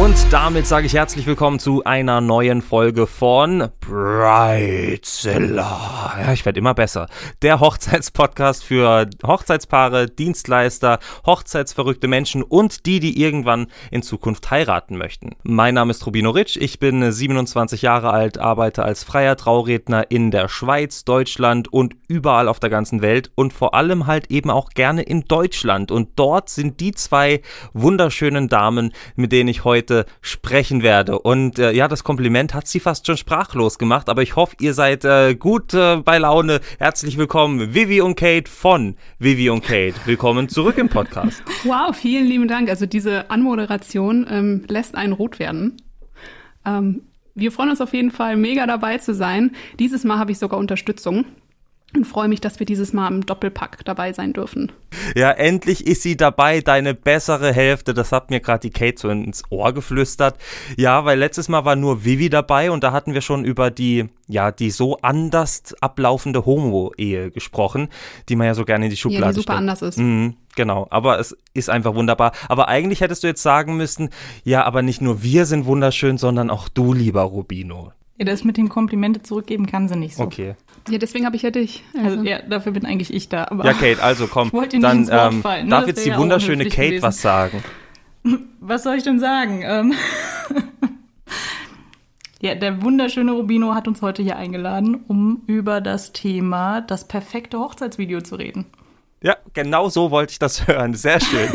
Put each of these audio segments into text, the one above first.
Und damit sage ich herzlich willkommen zu einer neuen Folge von Brightzilla. Ja, ich werde immer besser. Der Hochzeitspodcast für Hochzeitspaare, Dienstleister, hochzeitsverrückte Menschen und die, die irgendwann in Zukunft heiraten möchten. Mein Name ist Rubino Ritsch, ich bin 27 Jahre alt, arbeite als freier Trauredner in der Schweiz, Deutschland und überall auf der ganzen Welt und vor allem halt eben auch gerne in Deutschland. Und dort sind die zwei wunderschönen Damen, mit denen ich heute heute sprechen werde. Und äh, ja, das Kompliment hat sie fast schon sprachlos gemacht, aber ich hoffe, ihr seid äh, gut äh, bei Laune. Herzlich willkommen, Vivi und Kate von Vivi und Kate. Willkommen zurück im Podcast. Wow, vielen lieben Dank. Also diese Anmoderation ähm, lässt einen rot werden. Ähm, wir freuen uns auf jeden Fall mega dabei zu sein. Dieses Mal habe ich sogar Unterstützung und freue mich, dass wir dieses Mal im Doppelpack dabei sein dürfen. Ja, endlich ist sie dabei, deine bessere Hälfte. Das hat mir gerade die Kate so ins Ohr geflüstert. Ja, weil letztes Mal war nur Vivi dabei und da hatten wir schon über die, ja, die so anders ablaufende Homo-Ehe gesprochen, die man ja so gerne in die Schublade ja, die super stellt. anders ist. Mhm, genau, aber es ist einfach wunderbar. Aber eigentlich hättest du jetzt sagen müssen, ja, aber nicht nur wir sind wunderschön, sondern auch du, lieber Rubino. Ja, das mit den Komplimente zurückgeben kann sie nicht so. Okay. Ja, deswegen habe ich ja dich. Also, also, ja, dafür bin eigentlich ich da. ja, Kate, also komm. dann ähm, fallen, ne? darf jetzt die wunderschöne Kate gewesen. was sagen. Was soll ich denn sagen? Ähm ja, der wunderschöne Rubino hat uns heute hier eingeladen, um über das Thema das perfekte Hochzeitsvideo zu reden. Ja, genau so wollte ich das hören. Sehr schön.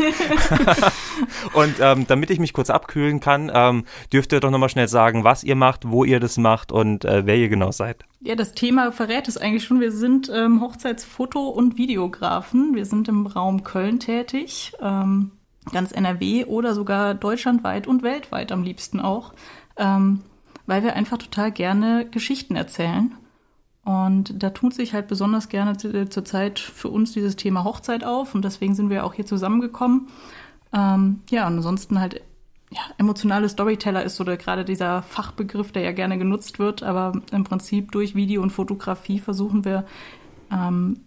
und ähm, damit ich mich kurz abkühlen kann, ähm, dürft ihr doch nochmal schnell sagen, was ihr macht, wo ihr das macht und äh, wer ihr genau seid. Ja, das Thema verrät es eigentlich schon. Wir sind ähm, Hochzeitsfoto- und Videografen. Wir sind im Raum Köln tätig, ähm, ganz NRW oder sogar deutschlandweit und weltweit am liebsten auch, ähm, weil wir einfach total gerne Geschichten erzählen und da tut sich halt besonders gerne zurzeit für uns dieses Thema Hochzeit auf und deswegen sind wir auch hier zusammengekommen. Ähm, ja, ansonsten halt ja, emotionale Storyteller ist so gerade dieser Fachbegriff, der ja gerne genutzt wird, aber im Prinzip durch Video und Fotografie versuchen wir ähm,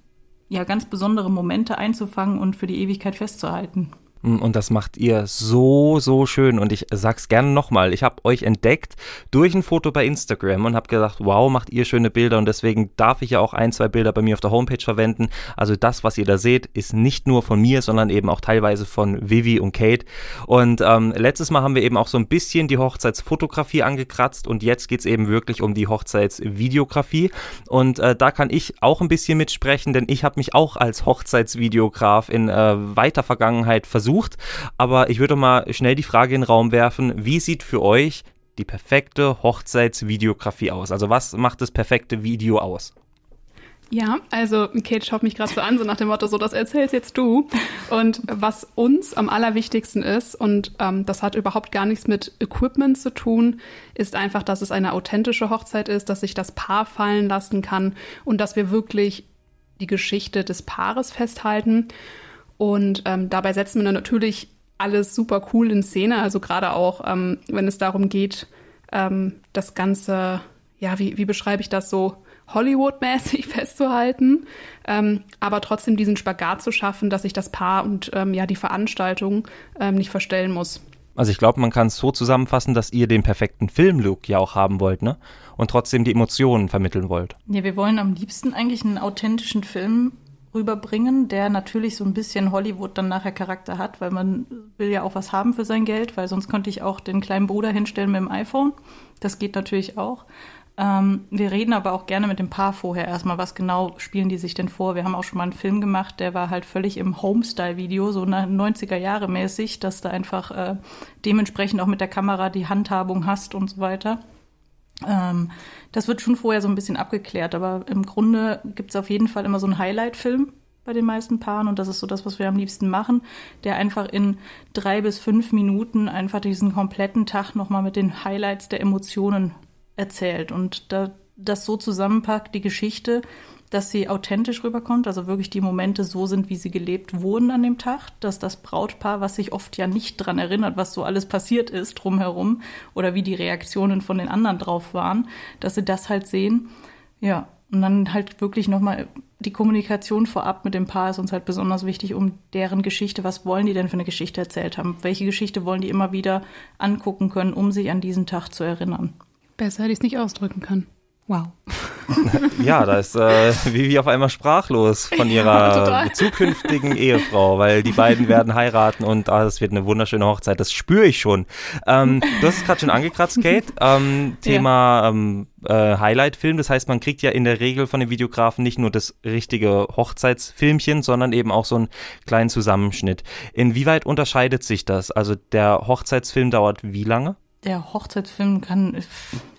ja ganz besondere Momente einzufangen und für die Ewigkeit festzuhalten. Und das macht ihr so, so schön. Und ich sag's gerne nochmal. Ich habe euch entdeckt durch ein Foto bei Instagram und habe gedacht, wow, macht ihr schöne Bilder. Und deswegen darf ich ja auch ein, zwei Bilder bei mir auf der Homepage verwenden. Also das, was ihr da seht, ist nicht nur von mir, sondern eben auch teilweise von Vivi und Kate. Und ähm, letztes Mal haben wir eben auch so ein bisschen die Hochzeitsfotografie angekratzt. Und jetzt geht's eben wirklich um die Hochzeitsvideografie. Und äh, da kann ich auch ein bisschen mitsprechen, denn ich habe mich auch als Hochzeitsvideograf in äh, weiter Vergangenheit versucht, versucht. Aber ich würde mal schnell die Frage in den Raum werfen, wie sieht für euch die perfekte Hochzeitsvideografie aus? Also was macht das perfekte Video aus? Ja, also Kate schaut mich gerade so an, so nach dem Motto, so das erzählst jetzt du. Und was uns am allerwichtigsten ist, und ähm, das hat überhaupt gar nichts mit Equipment zu tun, ist einfach, dass es eine authentische Hochzeit ist, dass sich das Paar fallen lassen kann und dass wir wirklich die Geschichte des Paares festhalten. Und ähm, dabei setzen wir dann natürlich alles super cool in Szene. Also gerade auch, ähm, wenn es darum geht, ähm, das Ganze, ja, wie, wie beschreibe ich das so? Hollywood-mäßig festzuhalten, ähm, aber trotzdem diesen Spagat zu schaffen, dass sich das Paar und ähm, ja die Veranstaltung ähm, nicht verstellen muss. Also ich glaube, man kann es so zusammenfassen, dass ihr den perfekten Filmlook ja auch haben wollt, ne? Und trotzdem die Emotionen vermitteln wollt. Ja, wir wollen am liebsten eigentlich einen authentischen Film rüberbringen, der natürlich so ein bisschen Hollywood dann nachher Charakter hat, weil man will ja auch was haben für sein Geld, weil sonst könnte ich auch den kleinen Bruder hinstellen mit dem iPhone. Das geht natürlich auch. Ähm, wir reden aber auch gerne mit dem Paar vorher erstmal, was genau spielen die sich denn vor. Wir haben auch schon mal einen Film gemacht, der war halt völlig im Homestyle-Video, so 90er Jahre mäßig, dass du einfach äh, dementsprechend auch mit der Kamera die Handhabung hast und so weiter. Ähm, das wird schon vorher so ein bisschen abgeklärt, aber im Grunde gibt es auf jeden Fall immer so einen Highlight-Film, bei den meisten Paaren und das ist so das, was wir am liebsten machen, der einfach in drei bis fünf Minuten einfach diesen kompletten Tag nochmal mit den Highlights der Emotionen erzählt und da, das so zusammenpackt, die Geschichte, dass sie authentisch rüberkommt, also wirklich die Momente so sind, wie sie gelebt wurden an dem Tag, dass das Brautpaar, was sich oft ja nicht dran erinnert, was so alles passiert ist drumherum oder wie die Reaktionen von den anderen drauf waren, dass sie das halt sehen. Ja, und dann halt wirklich nochmal die Kommunikation vorab mit dem Paar ist uns halt besonders wichtig, um deren Geschichte, was wollen die denn für eine Geschichte erzählt haben? Welche Geschichte wollen die immer wieder angucken können, um sich an diesen Tag zu erinnern? Besser hätte ich es nicht ausdrücken können. Wow. ja, da ist äh, Vivi auf einmal sprachlos von ihrer ja, zukünftigen Ehefrau, weil die beiden werden heiraten und ah, das wird eine wunderschöne Hochzeit. Das spüre ich schon. Ähm, du hast es gerade schon angekratzt, Kate. Ähm, Thema ja. ähm, äh, Highlight-Film. Das heißt, man kriegt ja in der Regel von den Videografen nicht nur das richtige Hochzeitsfilmchen, sondern eben auch so einen kleinen Zusammenschnitt. Inwieweit unterscheidet sich das? Also der Hochzeitsfilm dauert wie lange? Der Hochzeitsfilm kann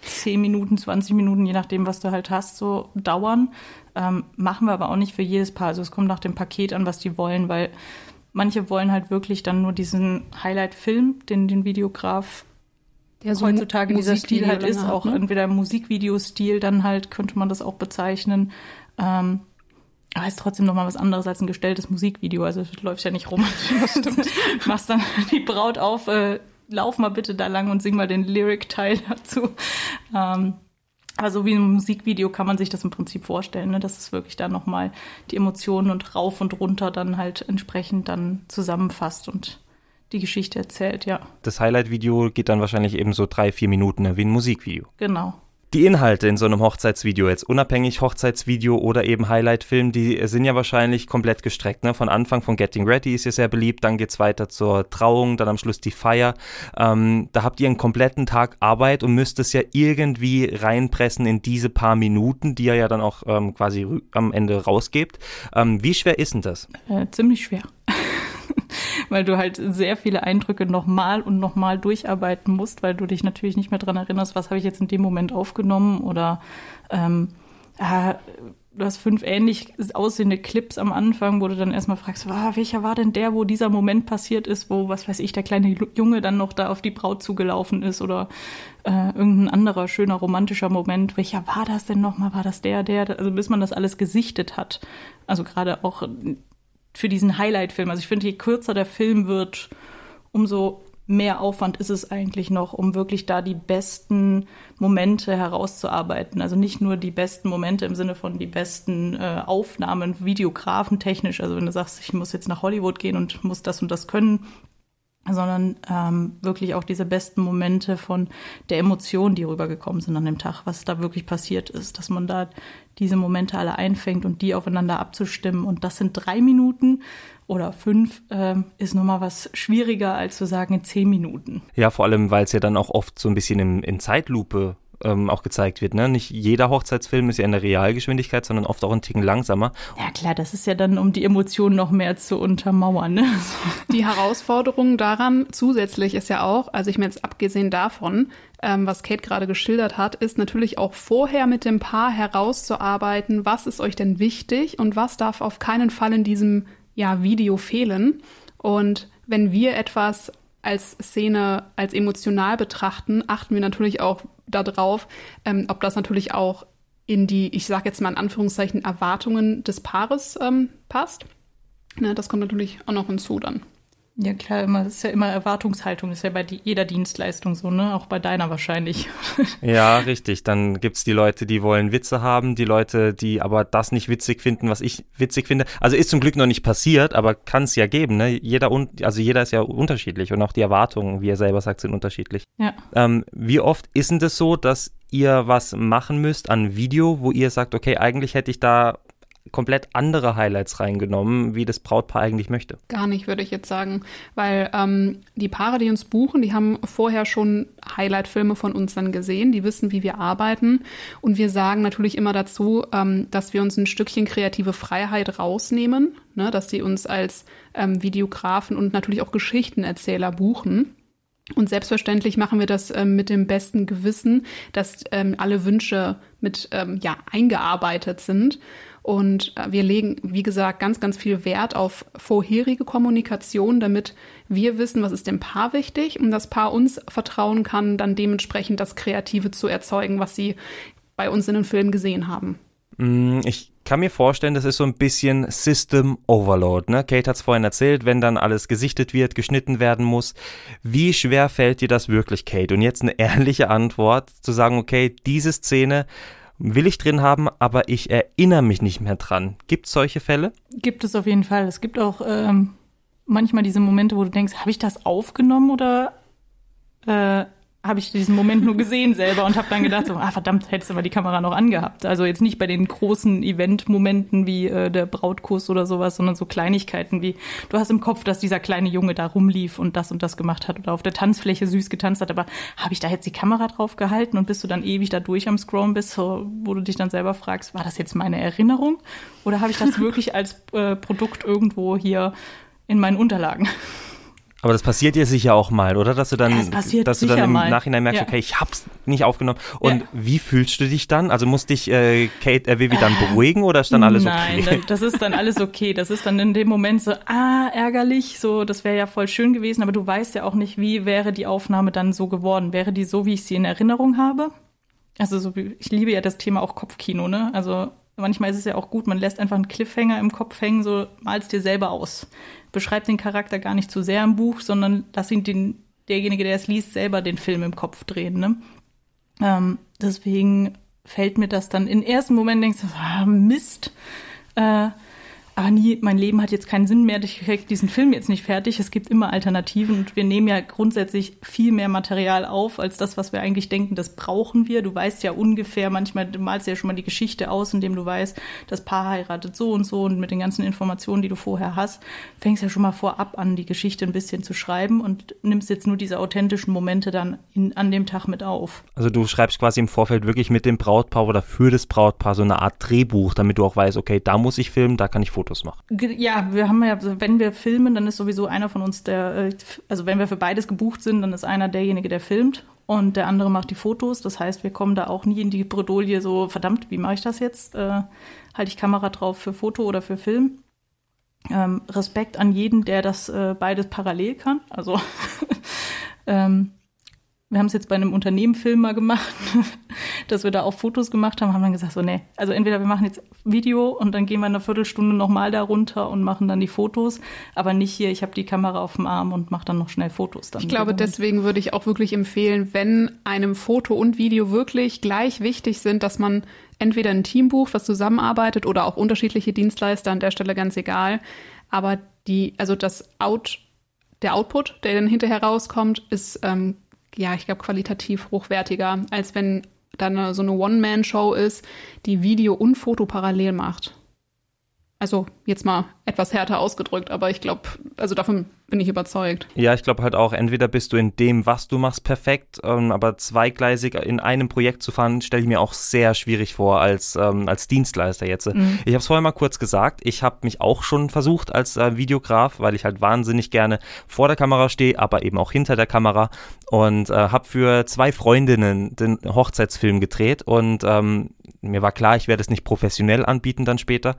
10 Minuten, 20 Minuten, je nachdem, was du halt hast, so dauern. Ähm, machen wir aber auch nicht für jedes Paar. Also es kommt nach dem Paket an, was die wollen, weil manche wollen halt wirklich dann nur diesen Highlight-Film, den den Videograf der so heutzutage dieser Stil halt ist, auch ne? entweder Musikvideostil, dann halt könnte man das auch bezeichnen. Ähm, aber ist trotzdem noch mal was anderes als ein gestelltes Musikvideo. Also du läufst ja nicht rum. machst dann die Braut auf, äh, lauf mal bitte da lang und sing mal den Lyric-Teil dazu. Ähm, also wie ein Musikvideo kann man sich das im Prinzip vorstellen, ne? dass es wirklich da nochmal die Emotionen und rauf und runter dann halt entsprechend dann zusammenfasst und die Geschichte erzählt, ja. Das Highlight-Video geht dann wahrscheinlich eben so drei, vier Minuten, ne? wie ein Musikvideo. Genau. Die Inhalte in so einem Hochzeitsvideo, jetzt unabhängig Hochzeitsvideo oder eben Highlightfilm, die sind ja wahrscheinlich komplett gestreckt. Ne? Von Anfang von Getting Ready ist ja sehr beliebt, dann geht's weiter zur Trauung, dann am Schluss die Feier. Ähm, da habt ihr einen kompletten Tag Arbeit und müsst es ja irgendwie reinpressen in diese paar Minuten, die ihr ja dann auch ähm, quasi am Ende rausgebt. Ähm, wie schwer ist denn das? Äh, ziemlich schwer. weil du halt sehr viele Eindrücke nochmal und nochmal durcharbeiten musst, weil du dich natürlich nicht mehr dran erinnerst, was habe ich jetzt in dem Moment aufgenommen oder ähm, äh, du hast fünf ähnlich aussehende Clips am Anfang, wo du dann erstmal fragst, ah, welcher war denn der, wo dieser Moment passiert ist, wo, was weiß ich, der kleine Junge dann noch da auf die Braut zugelaufen ist oder äh, irgendein anderer schöner romantischer Moment. Welcher war das denn nochmal? War das der, der? Also bis man das alles gesichtet hat. Also gerade auch für diesen Highlight-Film. Also ich finde, je kürzer der Film wird, umso mehr Aufwand ist es eigentlich noch, um wirklich da die besten Momente herauszuarbeiten. Also nicht nur die besten Momente im Sinne von die besten äh, Aufnahmen, Videografen technisch. Also wenn du sagst, ich muss jetzt nach Hollywood gehen und muss das und das können, sondern ähm, wirklich auch diese besten Momente von der Emotion, die rübergekommen sind an dem Tag, was da wirklich passiert ist, dass man da diese Momente alle einfängt und die aufeinander abzustimmen. Und das sind drei Minuten oder fünf, äh, ist nochmal was schwieriger als zu sagen in zehn Minuten. Ja, vor allem, weil es ja dann auch oft so ein bisschen in, in Zeitlupe ähm, auch gezeigt wird. Ne? Nicht jeder Hochzeitsfilm ist ja in der Realgeschwindigkeit, sondern oft auch ein Ticken langsamer. Ja klar, das ist ja dann, um die Emotionen noch mehr zu untermauern. Ne? Die Herausforderung daran zusätzlich ist ja auch, also ich mir jetzt abgesehen davon, ähm, was Kate gerade geschildert hat, ist natürlich auch vorher mit dem Paar herauszuarbeiten, was ist euch denn wichtig und was darf auf keinen Fall in diesem ja, Video fehlen. Und wenn wir etwas als Szene als emotional betrachten, achten wir natürlich auch darauf, ähm, ob das natürlich auch in die, ich sage jetzt mal in Anführungszeichen, Erwartungen des Paares ähm, passt. Ne, das kommt natürlich auch noch hinzu dann. Ja klar, immer, das ist ja immer Erwartungshaltung, das ist ja bei jeder Dienstleistung so, ne? Auch bei deiner wahrscheinlich. Ja, richtig. Dann gibt's die Leute, die wollen Witze haben, die Leute, die aber das nicht witzig finden, was ich witzig finde. Also ist zum Glück noch nicht passiert, aber kann es ja geben, ne? Jeder, also jeder ist ja unterschiedlich und auch die Erwartungen, wie er selber sagt, sind unterschiedlich. Ja. Ähm, wie oft ist denn das so, dass ihr was machen müsst an Video, wo ihr sagt, okay, eigentlich hätte ich da komplett andere Highlights reingenommen, wie das Brautpaar eigentlich möchte. Gar nicht, würde ich jetzt sagen. Weil ähm, die Paare, die uns buchen, die haben vorher schon Highlight-Filme von uns dann gesehen, die wissen, wie wir arbeiten. Und wir sagen natürlich immer dazu, ähm, dass wir uns ein Stückchen kreative Freiheit rausnehmen, ne? dass sie uns als ähm, Videografen und natürlich auch Geschichtenerzähler buchen. Und selbstverständlich machen wir das ähm, mit dem besten Gewissen, dass ähm, alle Wünsche mit ähm, ja eingearbeitet sind. Und äh, wir legen, wie gesagt, ganz, ganz viel Wert auf vorherige Kommunikation, damit wir wissen, was ist dem Paar wichtig und das Paar uns vertrauen kann, dann dementsprechend das Kreative zu erzeugen, was sie bei uns in den Film gesehen haben. Mm, ich kann mir vorstellen, das ist so ein bisschen System Overload. Ne? Kate hat es vorhin erzählt, wenn dann alles gesichtet wird, geschnitten werden muss. Wie schwer fällt dir das wirklich, Kate? Und jetzt eine ehrliche Antwort, zu sagen, okay, diese Szene will ich drin haben, aber ich erinnere mich nicht mehr dran. Gibt es solche Fälle? Gibt es auf jeden Fall. Es gibt auch ähm, manchmal diese Momente, wo du denkst, habe ich das aufgenommen oder äh, habe ich diesen Moment nur gesehen selber und habe dann gedacht, so, ah verdammt, hättest du mal die Kamera noch angehabt. Also jetzt nicht bei den großen Event-Momenten wie äh, der Brautkuss oder sowas, sondern so Kleinigkeiten wie, du hast im Kopf, dass dieser kleine Junge da rumlief und das und das gemacht hat oder auf der Tanzfläche süß getanzt hat, aber habe ich da jetzt die Kamera drauf gehalten und bist du dann ewig da durch am Scrollen bist, so, wo du dich dann selber fragst, war das jetzt meine Erinnerung oder habe ich das wirklich als äh, Produkt irgendwo hier in meinen Unterlagen? Aber das passiert dir sicher auch mal, oder? Dass du dann, ja, dass du dann im mal. Nachhinein merkst, ja. okay, ich hab's nicht aufgenommen. Und Ja. wie fühlst du dich dann? Also muss dich äh, Kate äh, Vivi dann beruhigen oder ist dann alles Nein, okay? dann- das ist dann alles okay. Das ist dann in dem Moment so, ah, ärgerlich, so, das wäre ja voll schön gewesen, aber du weißt ja auch nicht, wie wäre die Aufnahme dann so geworden. Wäre die so, wie ich sie in Erinnerung habe? Also so, ich liebe ja das Thema auch Kopfkino, ne? Also manchmal ist es ja auch gut, man lässt einfach einen Cliffhanger im Kopf hängen, so malst dir selber aus. Beschreib den Charakter gar nicht zu sehr im Buch, sondern lass ihn den, derjenige, der es liest, selber den Film im Kopf drehen, ne? Ähm, deswegen fällt mir das dann im ersten Moment denkst du, ah, Mist. Äh, aber nie, mein Leben hat jetzt keinen Sinn mehr, ich krieg diesen Film jetzt nicht fertig. Es gibt immer Alternativen und wir nehmen ja grundsätzlich viel mehr Material auf, als das, was wir eigentlich denken, das brauchen wir. Du weißt ja ungefähr, manchmal du malst ja schon mal die Geschichte aus, indem du weißt, das Paar heiratet so und so und mit den ganzen Informationen, die du vorher hast, fängst ja schon mal vorab an, die Geschichte ein bisschen zu schreiben und nimmst jetzt nur diese authentischen Momente dann in, an dem Tag mit auf. Also du schreibst quasi im Vorfeld wirklich mit dem Brautpaar oder für das Brautpaar so eine Art Drehbuch, damit du auch weißt, okay, da muss ich filmen, da kann ich Fotos machen. Ge- Ja, wir haben ja, also wenn wir filmen, dann ist sowieso einer von uns der, äh, also wenn wir für beides gebucht sind, dann ist einer derjenige, der filmt und der andere macht die Fotos. Das heißt, wir kommen da auch nie in die Bredouille so, verdammt, wie mache ich das jetzt? Äh, halte ich Kamera drauf für Foto oder für Film? Ähm, Respekt an jeden, der das äh, beides parallel kann. Also ähm, wir haben es jetzt bei einem Unternehmen-Film mal gemacht, dass wir da auch Fotos gemacht haben, haben dann gesagt, so, nee, also entweder wir machen jetzt Video und dann gehen wir eine Viertelstunde nochmal da runter und machen dann die Fotos, aber nicht hier, ich habe die Kamera auf dem Arm und mache dann noch schnell Fotos. Dann Ich glaube, deswegen würde ich auch wirklich empfehlen, wenn einem Foto und Video wirklich gleich wichtig sind, dass man entweder ein Team bucht, was zusammenarbeitet oder auch unterschiedliche Dienstleister, an der Stelle ganz egal. Aber die, also das Out, der Output, der dann hinterher rauskommt, ist, ähm, ja, ich glaube, qualitativ hochwertiger, als wenn dann so eine One-Man-Show ist, die Video und Foto parallel macht. Also jetzt mal etwas härter ausgedrückt, aber ich glaube, also davon bin ich überzeugt. Ja, ich glaube halt auch, entweder bist du in dem, was du machst, perfekt, ähm, aber zweigleisig in einem Projekt zu fahren, stelle ich mir auch sehr schwierig vor als, ähm, als Dienstleister jetzt. Ich habe es vorher mal kurz gesagt, ich habe mich auch schon versucht als äh, Videograf, weil ich halt wahnsinnig gerne vor der Kamera stehe, aber eben auch hinter der Kamera und äh, habe für zwei Freundinnen den Hochzeitsfilm gedreht und ähm, mir war klar, ich werde es nicht professionell anbieten dann später,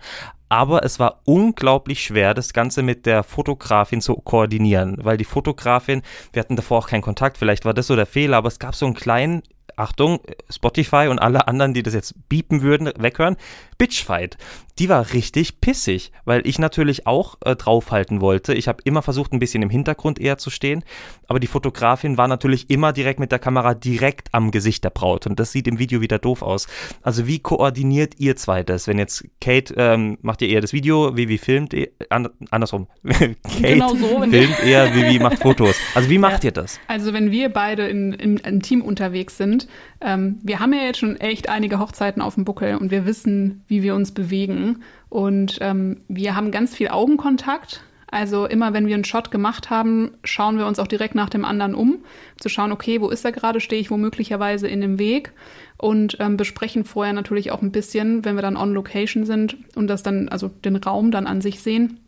aber es war unglaublich schwer, das Ganze mit der Fotografin zu koordinieren, weil die Fotografin, wir hatten davor auch keinen Kontakt, vielleicht war das so der Fehler, aber es gab so einen kleinen, Achtung, Spotify und alle anderen, die das jetzt biepen würden, weghören, Bitchfight. Die war richtig pissig, weil ich natürlich auch äh, draufhalten wollte. Ich habe immer versucht, ein bisschen im Hintergrund eher zu stehen, aber die Fotografin war natürlich immer direkt mit der Kamera direkt am Gesicht der Braut und das sieht im Video wieder doof aus. Also wie koordiniert ihr zwei das? Wenn jetzt Kate ähm, macht ihr eher das Video, Vivi filmt, an, andersrum. Kate Genau so. filmt eher, Vivi macht Fotos. Also wie macht Ja. ihr das? Also wenn wir beide in, in, im Team unterwegs sind, ähm, wir haben ja jetzt schon echt einige Hochzeiten auf dem Buckel und wir wissen, wie wir uns bewegen. Und ähm, wir haben ganz viel Augenkontakt. Also immer wenn wir einen Shot gemacht haben, schauen wir uns auch direkt nach dem anderen um, zu schauen, okay, wo ist er gerade, stehe ich wo möglicherweise in dem Weg und ähm, besprechen vorher natürlich auch ein bisschen, wenn wir dann on Location sind und das dann, also den Raum dann an sich sehen.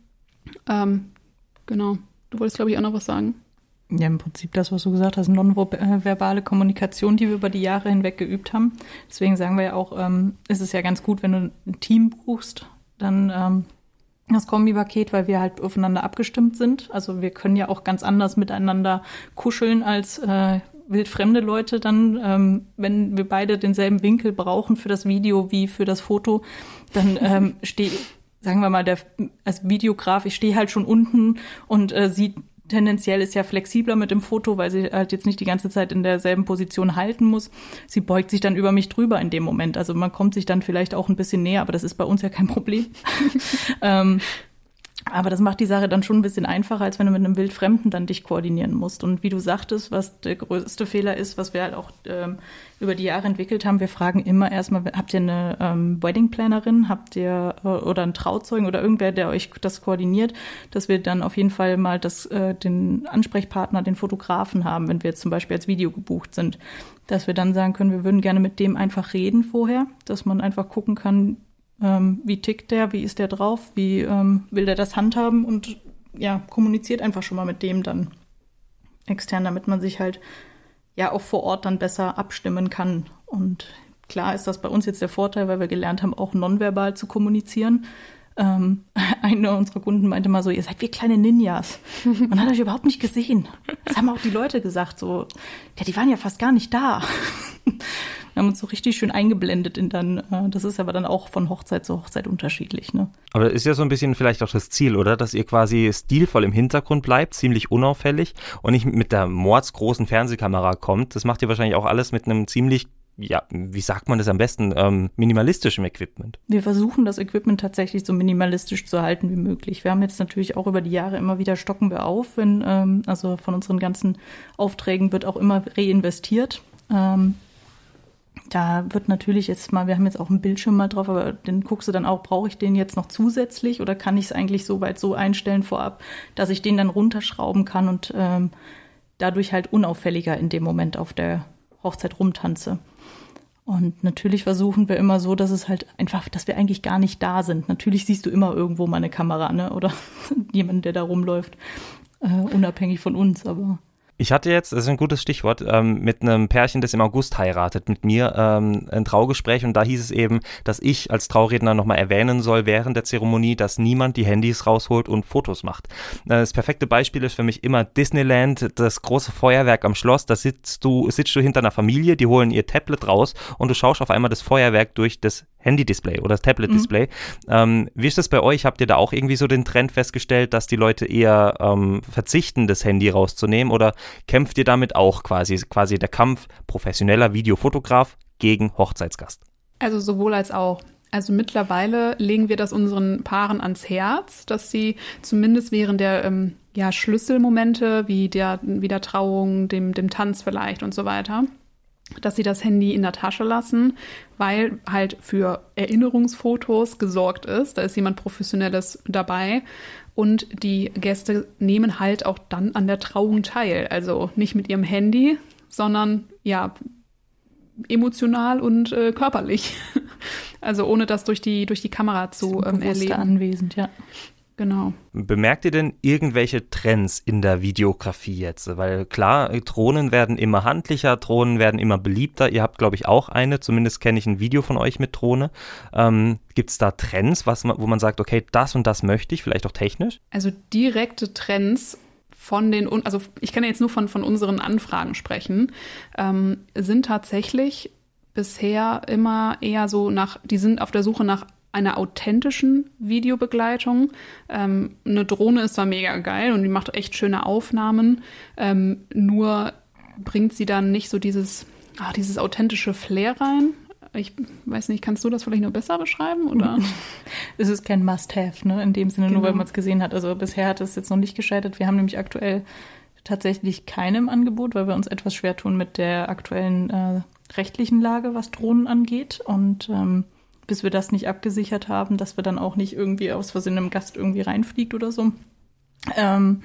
Ähm, genau. Du wolltest, glaube ich, auch noch was sagen. Ja, im Prinzip das, was du gesagt hast, nonverbale Kommunikation, die wir über die Jahre hinweg geübt haben. Deswegen sagen wir ja auch, ähm, ist es ja ganz gut, wenn du ein Team buchst, dann ähm, das Kombi-Paket, weil wir halt aufeinander abgestimmt sind. Also wir können ja auch ganz anders miteinander kuscheln als äh, wildfremde Leute dann, ähm, wenn wir beide denselben Winkel brauchen für das Video wie für das Foto, dann ähm, stehe, sagen wir mal, der als Videograf, ich stehe halt schon unten und äh, sieht tendenziell ist ja flexibler mit dem Foto, weil sie halt jetzt nicht die ganze Zeit in derselben Position halten muss. Sie beugt sich dann über mich drüber in dem Moment. Also man kommt sich dann vielleicht auch ein bisschen näher, aber das ist bei uns ja kein Problem. ähm, aber das macht die Sache dann schon ein bisschen einfacher, als wenn du mit einem Wildfremden dann dich koordinieren musst. Und wie du sagtest, was der größte Fehler ist, was wir halt auch ähm, über die Jahre entwickelt haben, wir fragen immer erstmal, habt ihr eine ähm, Wedding Plannerin, habt ihr äh, oder einen Trauzeugen oder irgendwer, der euch das koordiniert, dass wir dann auf jeden Fall mal das, äh, den Ansprechpartner, den Fotografen haben, wenn wir jetzt zum Beispiel als Video gebucht sind. Dass wir dann sagen können, wir würden gerne mit dem einfach reden vorher, dass man einfach gucken kann, ähm, wie tickt der, wie ist der drauf, wie ähm, will der das handhaben und ja, kommuniziert einfach schon mal mit dem dann extern, damit man sich halt ja auch vor Ort dann besser abstimmen kann. Und klar ist das bei uns jetzt der Vorteil, weil wir gelernt haben, auch nonverbal zu kommunizieren. Ähm, einer unserer Kunden meinte mal so, ihr seid wie kleine Ninjas. Man hat euch überhaupt nicht gesehen. Das haben auch die Leute gesagt, so, ja, die waren ja fast gar nicht da. Wir haben uns so richtig schön eingeblendet in dann, äh, das ist aber dann auch von Hochzeit zu Hochzeit unterschiedlich. Ne? Aber ist ja so ein bisschen vielleicht auch das Ziel, oder? Dass ihr quasi stilvoll im Hintergrund bleibt, ziemlich unauffällig und nicht mit der mordsgroßen Fernsehkamera kommt. Das macht ihr wahrscheinlich auch alles mit einem ziemlich ja, wie sagt man das am besten, ähm, minimalistischem Equipment? Wir versuchen das Equipment tatsächlich so minimalistisch zu halten wie möglich. Wir haben jetzt natürlich auch über die Jahre immer wieder stocken wir auf, wenn, ähm, also von unseren ganzen Aufträgen wird auch immer reinvestiert. Ähm, da wird natürlich jetzt mal, wir haben jetzt auch einen Bildschirm mal drauf, aber den guckst du dann auch, brauche ich den jetzt noch zusätzlich oder kann ich es eigentlich so weit so einstellen vorab, dass ich den dann runterschrauben kann und ähm, dadurch halt unauffälliger in dem Moment auf der Hochzeit rumtanze. Und natürlich versuchen wir immer so, dass es halt einfach, dass wir eigentlich gar nicht da sind. Natürlich siehst du immer irgendwo mal eine Kamera, ne? Oder jemand, der da rumläuft, äh, unabhängig von uns, aber ich hatte jetzt, das ist ein gutes Stichwort, ähm, mit einem Pärchen, das im August heiratet, mit mir ähm, ein Traugespräch und da hieß es eben, dass ich als Trauredner nochmal erwähnen soll während der Zeremonie, dass niemand die Handys rausholt und Fotos macht. Äh, das perfekte Beispiel ist für mich immer Disneyland, das große Feuerwerk am Schloss, da sitzt du, sitzt du hinter einer Familie, die holen ihr Tablet raus und du schaust auf einmal das Feuerwerk durch das Handy-Display oder Tablet-Display. Mhm. Ähm, wie ist das bei euch? Habt ihr da auch irgendwie so den Trend festgestellt, dass die Leute eher ähm, verzichten, das Handy rauszunehmen oder kämpft ihr damit auch quasi, quasi der Kampf professioneller Videofotograf gegen Hochzeitsgast? Also sowohl als auch. Also mittlerweile legen wir das unseren Paaren ans Herz, dass sie zumindest während der ähm, ja, Schlüsselmomente wie der, wie der Trauung, dem, dem Tanz vielleicht und so weiter, dass sie das Handy in der Tasche lassen, weil halt für Erinnerungsfotos gesorgt ist. Da ist jemand Professionelles dabei. Und die Gäste nehmen halt auch dann an der Trauung teil. Also nicht mit ihrem Handy, sondern ja, emotional und äh, körperlich. Also ohne das durch die, durch die Kamera zu ähm, erleben. anwesend, ja. Genau. Bemerkt ihr denn irgendwelche Trends in der Videografie jetzt? Weil klar, Drohnen werden immer handlicher, Drohnen werden immer beliebter. Ihr habt, glaube ich, auch eine, zumindest kenne ich ein Video von euch mit Drohne. Ähm, Gibt es da Trends, was, wo man sagt, okay, das und das möchte ich, vielleicht auch technisch? Also direkte Trends von den, also ich kann jetzt nur von, von unseren Anfragen sprechen, ähm, sind tatsächlich bisher immer eher so nach, die sind auf der Suche nach einer authentischen Videobegleitung. Ähm, eine Drohne ist zwar mega geil und die macht echt schöne Aufnahmen, ähm, nur bringt sie dann nicht so dieses, ach, dieses authentische Flair rein. Ich weiß nicht, kannst du das vielleicht nur besser beschreiben? Oder? es ist kein Must-Have, ne? In dem Sinne, genau. nur weil man es gesehen hat. Also bisher hat es jetzt noch nicht gescheitert. Wir haben nämlich aktuell tatsächlich keinem Angebot, weil wir uns etwas schwer tun mit der aktuellen äh, rechtlichen Lage, was Drohnen angeht. Und ähm, bis wir das nicht abgesichert haben, dass wir dann auch nicht irgendwie aus Versehen einem Gast irgendwie reinfliegt oder so. Ähm,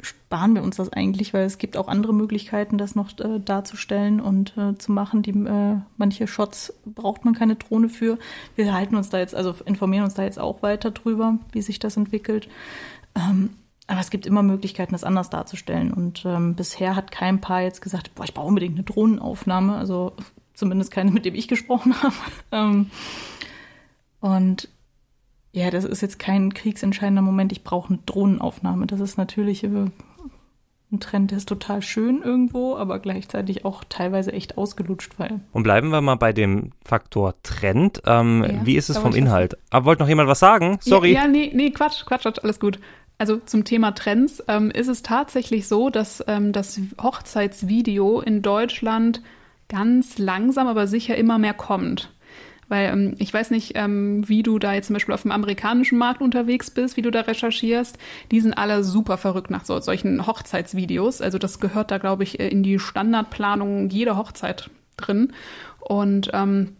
sparen wir uns das eigentlich, weil es gibt auch andere Möglichkeiten, das noch äh, darzustellen und äh, zu machen. Die, äh, manche Shots braucht man keine Drohne für. Wir halten uns da jetzt, also informieren uns da jetzt auch weiter drüber, wie sich das entwickelt. Ähm, Aber es gibt immer Möglichkeiten, das anders darzustellen. Und ähm, bisher hat kein Paar jetzt gesagt, boah, ich brauche unbedingt eine Drohnenaufnahme. Also zumindest keine, mit dem ich gesprochen habe. ähm, und ja, das ist jetzt kein kriegsentscheidender Moment. Ich brauche eine Drohnenaufnahme. Das ist natürlich äh, ein Trend, der ist total schön irgendwo, aber gleichzeitig auch teilweise echt ausgelutscht. Weil Und bleiben wir mal bei dem Faktor Trend. Ähm, Ja, wie ist es vom Inhalt? Aber wollte noch jemand was sagen? Sorry. Ja, ja nee, nee, Quatsch, Quatsch, Quatsch, alles gut. Also zum Thema Trends ähm, ist es tatsächlich so, dass ähm, das Hochzeitsvideo in Deutschland ganz langsam, aber sicher immer mehr kommt. Weil ähm, ich weiß nicht, ähm, wie du da jetzt zum Beispiel auf dem amerikanischen Markt unterwegs bist, wie du da recherchierst. Die sind alle super verrückt nach so, solchen Hochzeitsvideos. Also das gehört da, glaube ich, in die Standardplanung jeder Hochzeit drin. Und ähm,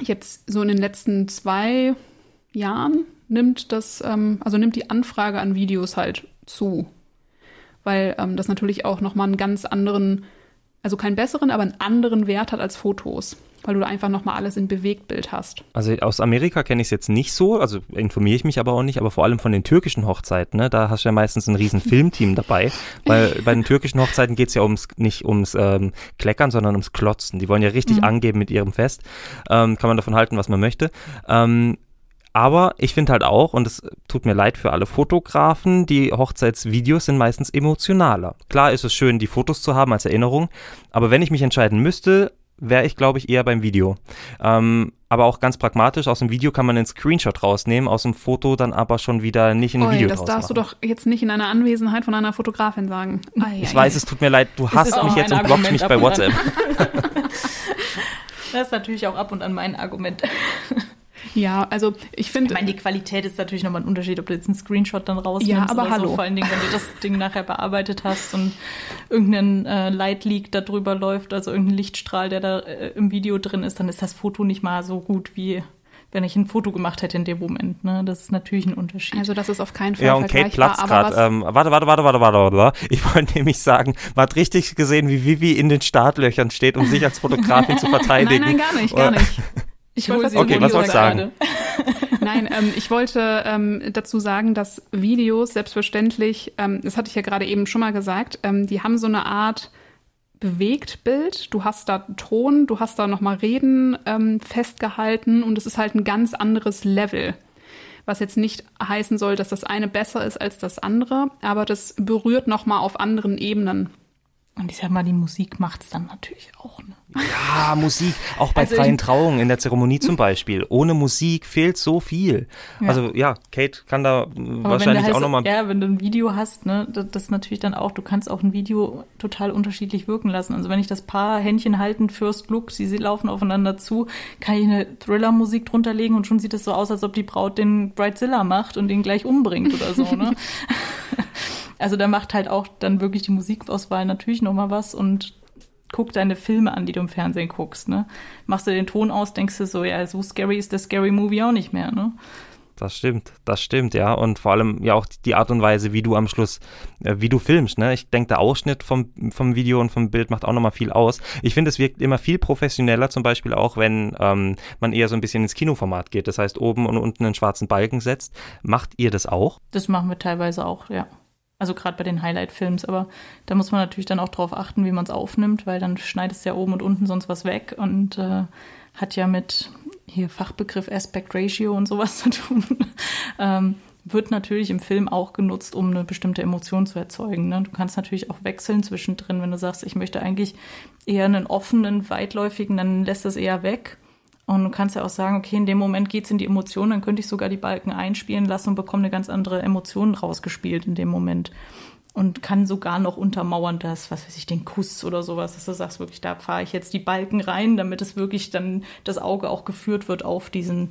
jetzt so in den letzten zwei Jahren nimmt das, ähm, also nimmt die Anfrage an Videos halt zu. Weil ähm, das natürlich auch nochmal einen ganz anderen, also keinen besseren, aber einen anderen Wert hat als Fotos. Weil du da einfach nochmal alles in Bewegtbild hast. Also aus Amerika kenne ich es jetzt nicht so, also informiere ich mich aber auch nicht, aber vor allem von den türkischen Hochzeiten, ne, da hast du ja meistens ein riesen Filmteam dabei, weil bei den türkischen Hochzeiten geht es ja ums, nicht ums ähm, Kleckern, sondern ums Klotzen. Die wollen ja richtig Mhm. angeben mit ihrem Fest. Ähm, kann man davon halten, was man möchte. Ähm, aber ich finde halt auch, und es tut mir leid für alle Fotografen, die Hochzeitsvideos sind meistens emotionaler. Klar ist es schön, die Fotos zu haben als Erinnerung, aber wenn ich mich entscheiden müsste, wäre ich, glaube ich, eher beim Video. Ähm, aber auch ganz pragmatisch, aus dem Video kann man einen Screenshot rausnehmen, aus dem Foto dann aber schon wieder nicht in ein Oi, Video das darfst machen. du doch jetzt nicht in einer Anwesenheit von einer Fotografin sagen. Ei, Ich ei, weiß, ei. es tut mir leid, du hast auch mich jetzt und blockst mich bei WhatsApp. das ist natürlich auch ab und an mein Argument. Ja, also ich Ich finde, meine, die Qualität ist natürlich nochmal ein Unterschied, ob du jetzt einen Screenshot dann rausnimmst Ja, aber oder hallo. so. Vor allen Dingen, wenn du das Ding nachher bearbeitet hast und irgendein äh, Lightleak da drüber läuft, also irgendein Lichtstrahl, der da äh, im Video drin ist, dann ist das Foto nicht mal so gut, wie wenn ich ein Foto gemacht hätte in dem Moment. Ne? Das ist natürlich ein Unterschied. also das ist auf keinen Fall Ja, und Kate vergleichbar. platzt aber gerade. was- Ähm, warte, warte, warte, warte, warte, warte. Ich wollte nämlich sagen, man hat richtig gesehen, wie Vivi in den Startlöchern steht, um sich als Fotografin zu Nein, verteidigen. nein, gar nicht, gar nicht. Ich wollte sie Okay, was sollst du sagen? Nein, ähm, ich wollte ähm, dazu sagen, dass Videos selbstverständlich, ähm, das hatte ich ja gerade eben schon mal gesagt, ähm, die haben so eine Art Bewegtbild. Du hast da Ton, du hast da nochmal Reden ähm, festgehalten und es ist halt ein ganz anderes Level. Was jetzt nicht heißen soll, dass das eine besser ist als das andere, aber das berührt nochmal auf anderen Ebenen. Und ich sag mal, die Musik macht's dann natürlich auch. Ne? Ja, Musik, auch bei Also freien Trauungen in der Zeremonie zum Beispiel. Ohne Musik fehlt so viel. Ja. Also ja, Kate kann da Aber wahrscheinlich auch nochmal. Ja, wenn du ein Video hast, ne, das, das natürlich dann auch, du kannst auch ein Video total unterschiedlich wirken lassen. Also wenn ich das Paar Händchen halten, First Look, sie, sie laufen aufeinander zu, kann ich eine Thriller-Musik drunter legen und schon sieht es so aus, als ob die Braut den Bridezilla macht und ihn gleich umbringt oder so, ne? Also da macht halt auch dann wirklich die Musikauswahl natürlich nochmal was und guck deine Filme an, die du im Fernsehen guckst, ne? Machst du den Ton aus, denkst du so, ja, so scary ist der Scary Movie auch nicht mehr, ne? Das stimmt, das stimmt, ja. Und vor allem ja auch die Art und Weise, wie du am Schluss, äh, wie du filmst, ne? Ich denke, der Ausschnitt vom, vom Video und vom Bild macht auch nochmal viel aus. Ich finde, es wirkt immer viel professioneller, zum Beispiel auch, wenn ähm, man eher so ein bisschen ins Kinoformat geht. Das heißt, oben und unten einen schwarzen Balken setzt. Macht ihr das auch? Das machen wir teilweise auch, ja. Also gerade bei den Highlight-Films, aber da muss man natürlich dann auch drauf achten, wie man es aufnimmt, weil dann schneidest du ja oben und unten sonst was weg und äh, hat ja mit hier Fachbegriff Aspect Ratio und sowas zu tun. ähm, wird natürlich im Film auch genutzt, um eine bestimmte Emotion zu erzeugen. Ne? Du kannst natürlich auch wechseln zwischendrin, wenn du sagst, ich möchte eigentlich eher einen offenen, weitläufigen, dann lässt das eher weg. Und du kannst ja auch sagen, okay, in dem Moment geht's in die Emotion, dann könnte ich sogar die Balken einspielen lassen und bekomme eine ganz andere Emotion rausgespielt in dem Moment. Und kann sogar noch untermauern, das, was weiß ich, den Kuss oder sowas, dass du sagst, wirklich, da fahre ich jetzt die Balken rein, damit es wirklich dann das Auge auch geführt wird auf diesen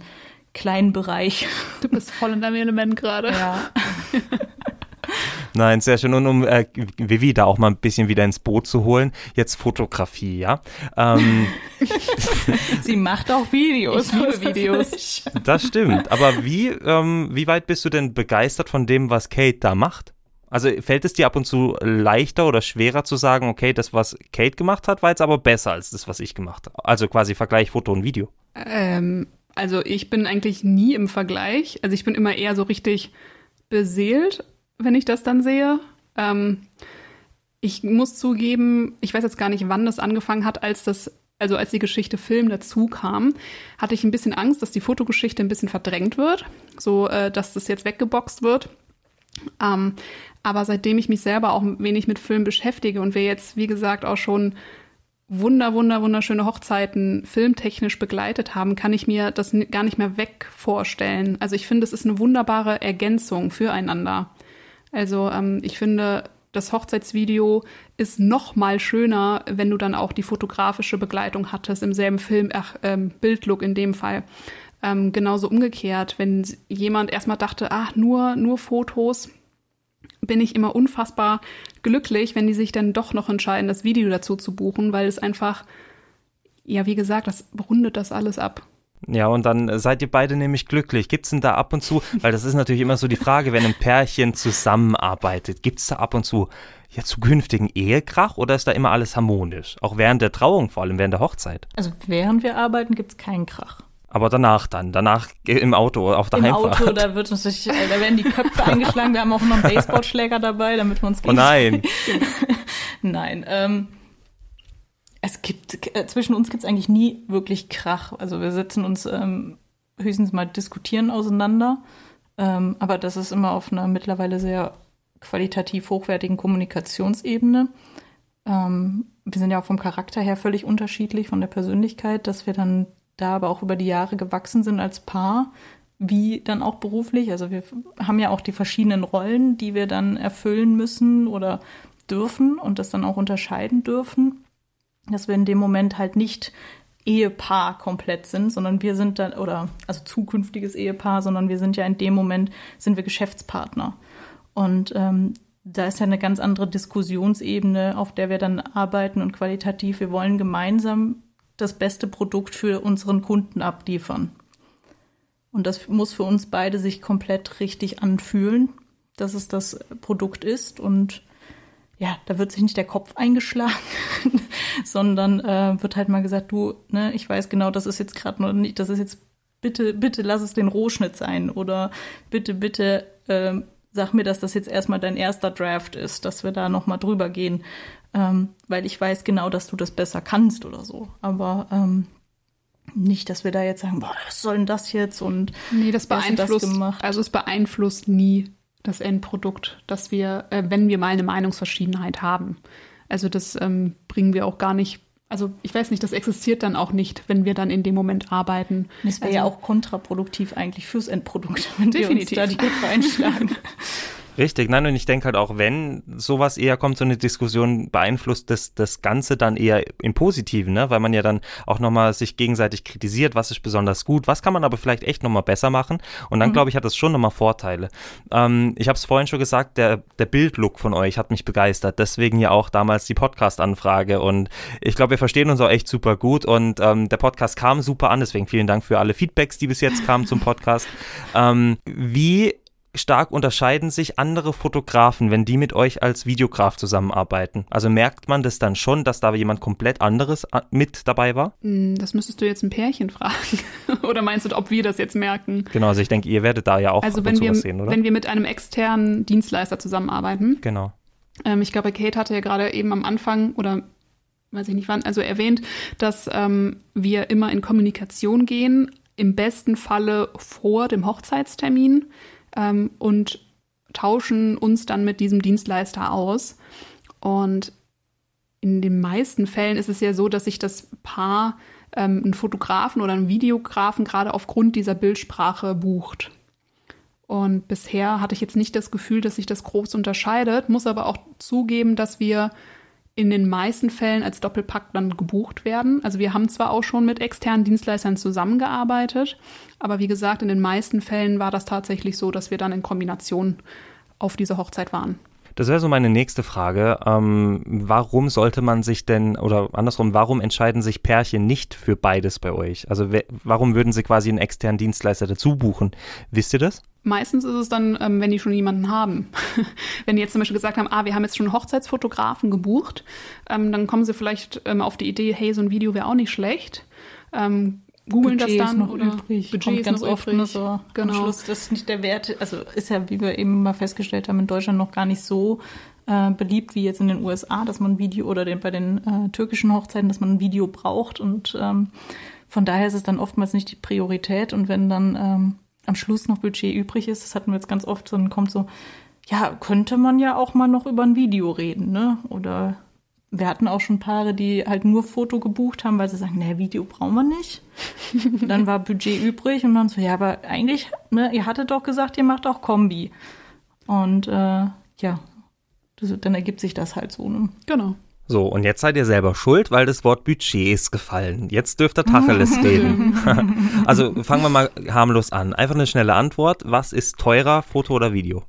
kleinen Bereich. Du bist voll in deinem Element gerade. Ja. Nein, sehr schön. Und um äh, Vivi da auch mal ein bisschen wieder ins Boot zu holen, jetzt Fotografie, ja. Ähm, Sie macht auch Videos. Ich liebe Videos. das stimmt. Aber wie, ähm, wie weit bist du denn begeistert von dem, was Kate da macht? Also fällt es dir ab und zu leichter oder schwerer zu sagen, okay, das, was Kate gemacht hat, war jetzt aber besser als das, was ich gemacht habe? Also quasi Vergleich Foto und Video. Ähm, also ich bin eigentlich nie im Vergleich. Also ich bin immer eher so richtig beseelt wenn ich das dann sehe. Ähm, ich muss zugeben, ich weiß jetzt gar nicht, wann das angefangen hat, als das, also als die Geschichte Film dazu kam, hatte ich ein bisschen Angst, dass die Fotogeschichte ein bisschen verdrängt wird, so äh, dass das jetzt weggeboxt wird. Ähm, aber seitdem ich mich selber auch ein wenig mit Film beschäftige und wir jetzt, wie gesagt, auch schon wunder, wunder, wunderschöne Hochzeiten filmtechnisch begleitet haben, kann ich mir das gar nicht mehr weg vorstellen. Also ich finde, es ist eine wunderbare Ergänzung füreinander. Also ähm, ich finde, das Hochzeitsvideo ist noch mal schöner, wenn du dann auch die fotografische Begleitung hattest im selben Film, ach, ähm, Bildlook in dem Fall. Ähm, genauso umgekehrt, wenn jemand erstmal dachte, ach, nur, nur Fotos, bin ich immer unfassbar glücklich, wenn die sich dann doch noch entscheiden, das Video dazu zu buchen, weil es einfach, ja, wie gesagt, das rundet das alles ab. Ja, und dann seid ihr beide nämlich glücklich. Gibt es denn da ab und zu, weil das ist natürlich immer so die Frage, wenn ein Pärchen zusammenarbeitet, gibt es da ab und zu ja zukünftigen Ehekrach oder ist da immer alles harmonisch? Auch während der Trauung, vor allem während der Hochzeit? Also während wir arbeiten, gibt es keinen Krach. Aber danach dann, danach im Auto, auf der Im Heimfahrt. Auto, da wird natürlich, äh, da werden die Köpfe eingeschlagen. Wir haben auch noch einen Baseballschläger dabei, damit wir uns Oh nein. nein, ähm, es gibt, äh, zwischen uns gibt es eigentlich nie wirklich Krach. Also wir setzen uns ähm, höchstens mal diskutieren auseinander. Ähm, aber das ist immer auf einer mittlerweile sehr qualitativ hochwertigen Kommunikationsebene. Ähm, wir sind ja auch vom Charakter her völlig unterschiedlich, von der Persönlichkeit, dass wir dann da aber auch über die Jahre gewachsen sind als Paar, wie dann auch beruflich. Also wir haben ja auch die verschiedenen Rollen, die wir dann erfüllen müssen oder dürfen und das dann auch unterscheiden dürfen, dass wir in dem Moment halt nicht Ehepaar komplett sind, sondern wir sind dann, oder also zukünftiges Ehepaar, sondern wir sind ja in dem Moment, sind wir Geschäftspartner. Und ähm, da ist ja eine ganz andere Diskussionsebene, auf der wir dann arbeiten und qualitativ. Wir wollen gemeinsam das beste Produkt für unseren Kunden abliefern. Und das muss für uns beide sich komplett richtig anfühlen, dass es das Produkt ist. Und ja, da wird sich nicht der Kopf eingeschlagen, sondern äh, wird halt mal gesagt, du, ne, ich weiß genau, das ist jetzt gerade noch nicht, das ist jetzt, bitte, bitte lass es den Rohschnitt sein oder bitte, bitte äh, sag mir, dass das jetzt erstmal dein erster Draft ist, dass wir da nochmal drüber gehen ähm, weil ich weiß genau, dass du das besser kannst oder so. Aber ähm, nicht, dass wir da jetzt sagen, boah, was soll denn das jetzt? Und nee, das beeinflusst, das also es beeinflusst nie das Endprodukt, dass wir, äh, wenn wir mal eine Meinungsverschiedenheit haben. Also das ähm, bringen wir auch gar nicht. Also ich weiß nicht, das existiert dann auch nicht, wenn wir dann in dem Moment arbeiten. Das wäre also, ja auch kontraproduktiv eigentlich fürs Endprodukt, wenn Definitiv. wir uns da die Köpfe einschlagen. Richtig, nein, und ich denke halt auch, wenn sowas eher kommt, so eine Diskussion, beeinflusst das, das Ganze dann eher im Positiven, ne? weil man ja dann auch nochmal sich gegenseitig kritisiert, was ist besonders gut, was kann man aber vielleicht echt nochmal besser machen und dann, mhm. glaube ich, hat das schon nochmal Vorteile. Ähm, ich habe es vorhin schon gesagt, der, der Bildlook von euch hat mich begeistert, deswegen ja auch damals die Podcast-Anfrage und ich glaube, wir verstehen uns auch echt super gut und ähm, der Podcast kam super an, deswegen vielen Dank für alle Feedbacks, die bis jetzt kamen zum Podcast. Ähm, wie stark unterscheiden sich andere Fotografen, wenn die mit euch als Videograf zusammenarbeiten? Also merkt man das dann schon, dass da jemand komplett anderes äh, mit dabei war? Hm, das müsstest du jetzt ein Pärchen fragen. oder meinst du, ob wir das jetzt merken? Genau, also ich denke, ihr werdet da ja auch also wenn wir, sehen, oder? Wenn wir mit einem externen Dienstleister zusammenarbeiten. Genau. Ähm, ich glaube, Kate hatte ja gerade eben am Anfang oder weiß ich nicht wann, also erwähnt, dass ähm, wir immer in Kommunikation gehen, im besten Falle vor dem Hochzeitstermin ähm, und tauschen uns dann mit diesem Dienstleister aus. Und in den meisten Fällen ist es ja so, dass sich das Paar ähm, einen Fotografen oder einen Videografen gerade aufgrund dieser Bildsprache bucht. Und bisher hatte ich jetzt nicht das Gefühl, dass sich das groß unterscheidet, muss aber auch zugeben, dass wir in den meisten Fällen als Doppelpack dann gebucht werden. Also wir haben zwar auch schon mit externen Dienstleistern zusammengearbeitet, aber wie gesagt, in den meisten Fällen war das tatsächlich so, dass wir dann in Kombination auf diese Hochzeit waren. Das wäre so meine nächste Frage. Ähm, warum sollte man sich denn, oder andersrum, warum entscheiden sich Pärchen nicht für beides bei euch? Also warum würden sie quasi einen externen Dienstleister dazu buchen? Wisst ihr das? Meistens ist es dann, ähm, wenn die schon jemanden haben. wenn die jetzt zum Beispiel gesagt haben, ah, wir haben jetzt schon Hochzeitsfotografen gebucht, ähm, dann kommen sie vielleicht ähm, auf die Idee, hey, so ein Video wäre auch nicht schlecht. Ähm, googeln das Budget dann ist noch oder übrig. Budget Kommt ist ganz noch oft übrig. ne, so Genau. am Schluss, das ist nicht der Wert, also ist ja, wie wir eben mal festgestellt haben, in Deutschland noch gar nicht so äh, beliebt wie jetzt in den USA, dass man ein Video oder den, bei den äh, türkischen Hochzeiten, dass man ein Video braucht und ähm, von daher ist es dann oftmals nicht die Priorität und wenn dann ähm, am Schluss noch Budget übrig ist, das hatten wir jetzt ganz oft, dann kommt so, ja, könnte man ja auch mal noch über ein Video reden, ne? Oder wir hatten auch schon Paare, die halt nur Foto gebucht haben, weil sie sagen, nee, Video brauchen wir nicht. Dann war Budget übrig und dann so, ja, aber eigentlich, ne, ihr hattet doch gesagt, ihr macht auch Kombi. Und äh, ja, das, dann ergibt sich das halt so. Ne? Genau. So, und jetzt seid ihr selber schuld, weil das Wort Budget ist gefallen. Jetzt dürft ihr Tacheles reden. also fangen wir mal harmlos an. Einfach eine schnelle Antwort. Was ist teurer, Foto oder Video?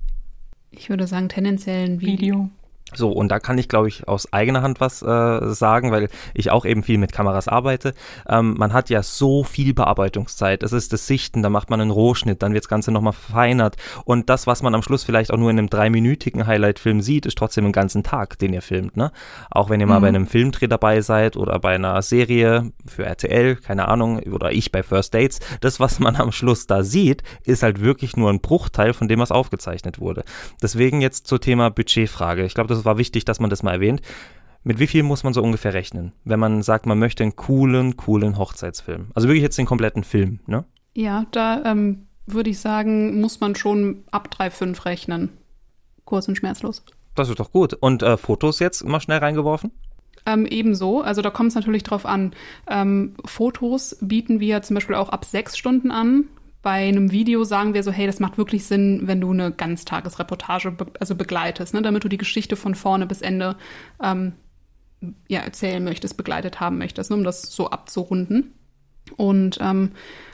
Ich würde sagen, tendenziell ein Video. Video. So, und da kann ich, glaube ich, aus eigener Hand was äh, sagen, weil ich auch eben viel mit Kameras arbeite. Ähm, man hat ja so viel Bearbeitungszeit. Es ist das Sichten, da macht man einen Rohschnitt, dann wird das Ganze nochmal verfeinert. Und das, was man am Schluss vielleicht auch nur in einem dreiminütigen Highlight-Film sieht, ist trotzdem einen ganzen Tag, den ihr filmt. Ne? Auch wenn ihr mal Mhm. bei einem Filmdreh dabei seid oder bei einer Serie für RTL, keine Ahnung, oder ich bei First Dates, das, was man am Schluss da sieht, ist halt wirklich nur ein Bruchteil von dem, was aufgezeichnet wurde. Deswegen jetzt zur Thema Budgetfrage. Ich glaube, das war wichtig, dass man das mal erwähnt. Mit wie viel muss man so ungefähr rechnen, wenn man sagt, man möchte einen coolen, coolen Hochzeitsfilm? Also wirklich jetzt den kompletten Film, ne? Ja, da ähm, würde ich sagen, muss man schon ab 3,5 rechnen. Kurz und schmerzlos. Das ist doch gut. Und äh, Fotos jetzt mal schnell reingeworfen? Ähm, ebenso, also da kommt es natürlich drauf an. Ähm, Fotos bieten wir zum Beispiel auch ab sechs Stunden an. Bei einem Video sagen wir so, hey, das macht wirklich Sinn, wenn du eine Ganztagesreportage be also begleitest, ne, damit du die Geschichte von vorne bis Ende ähm, ja, erzählen möchtest, begleitet haben möchtest, ne, um das so abzurunden. Und ähm,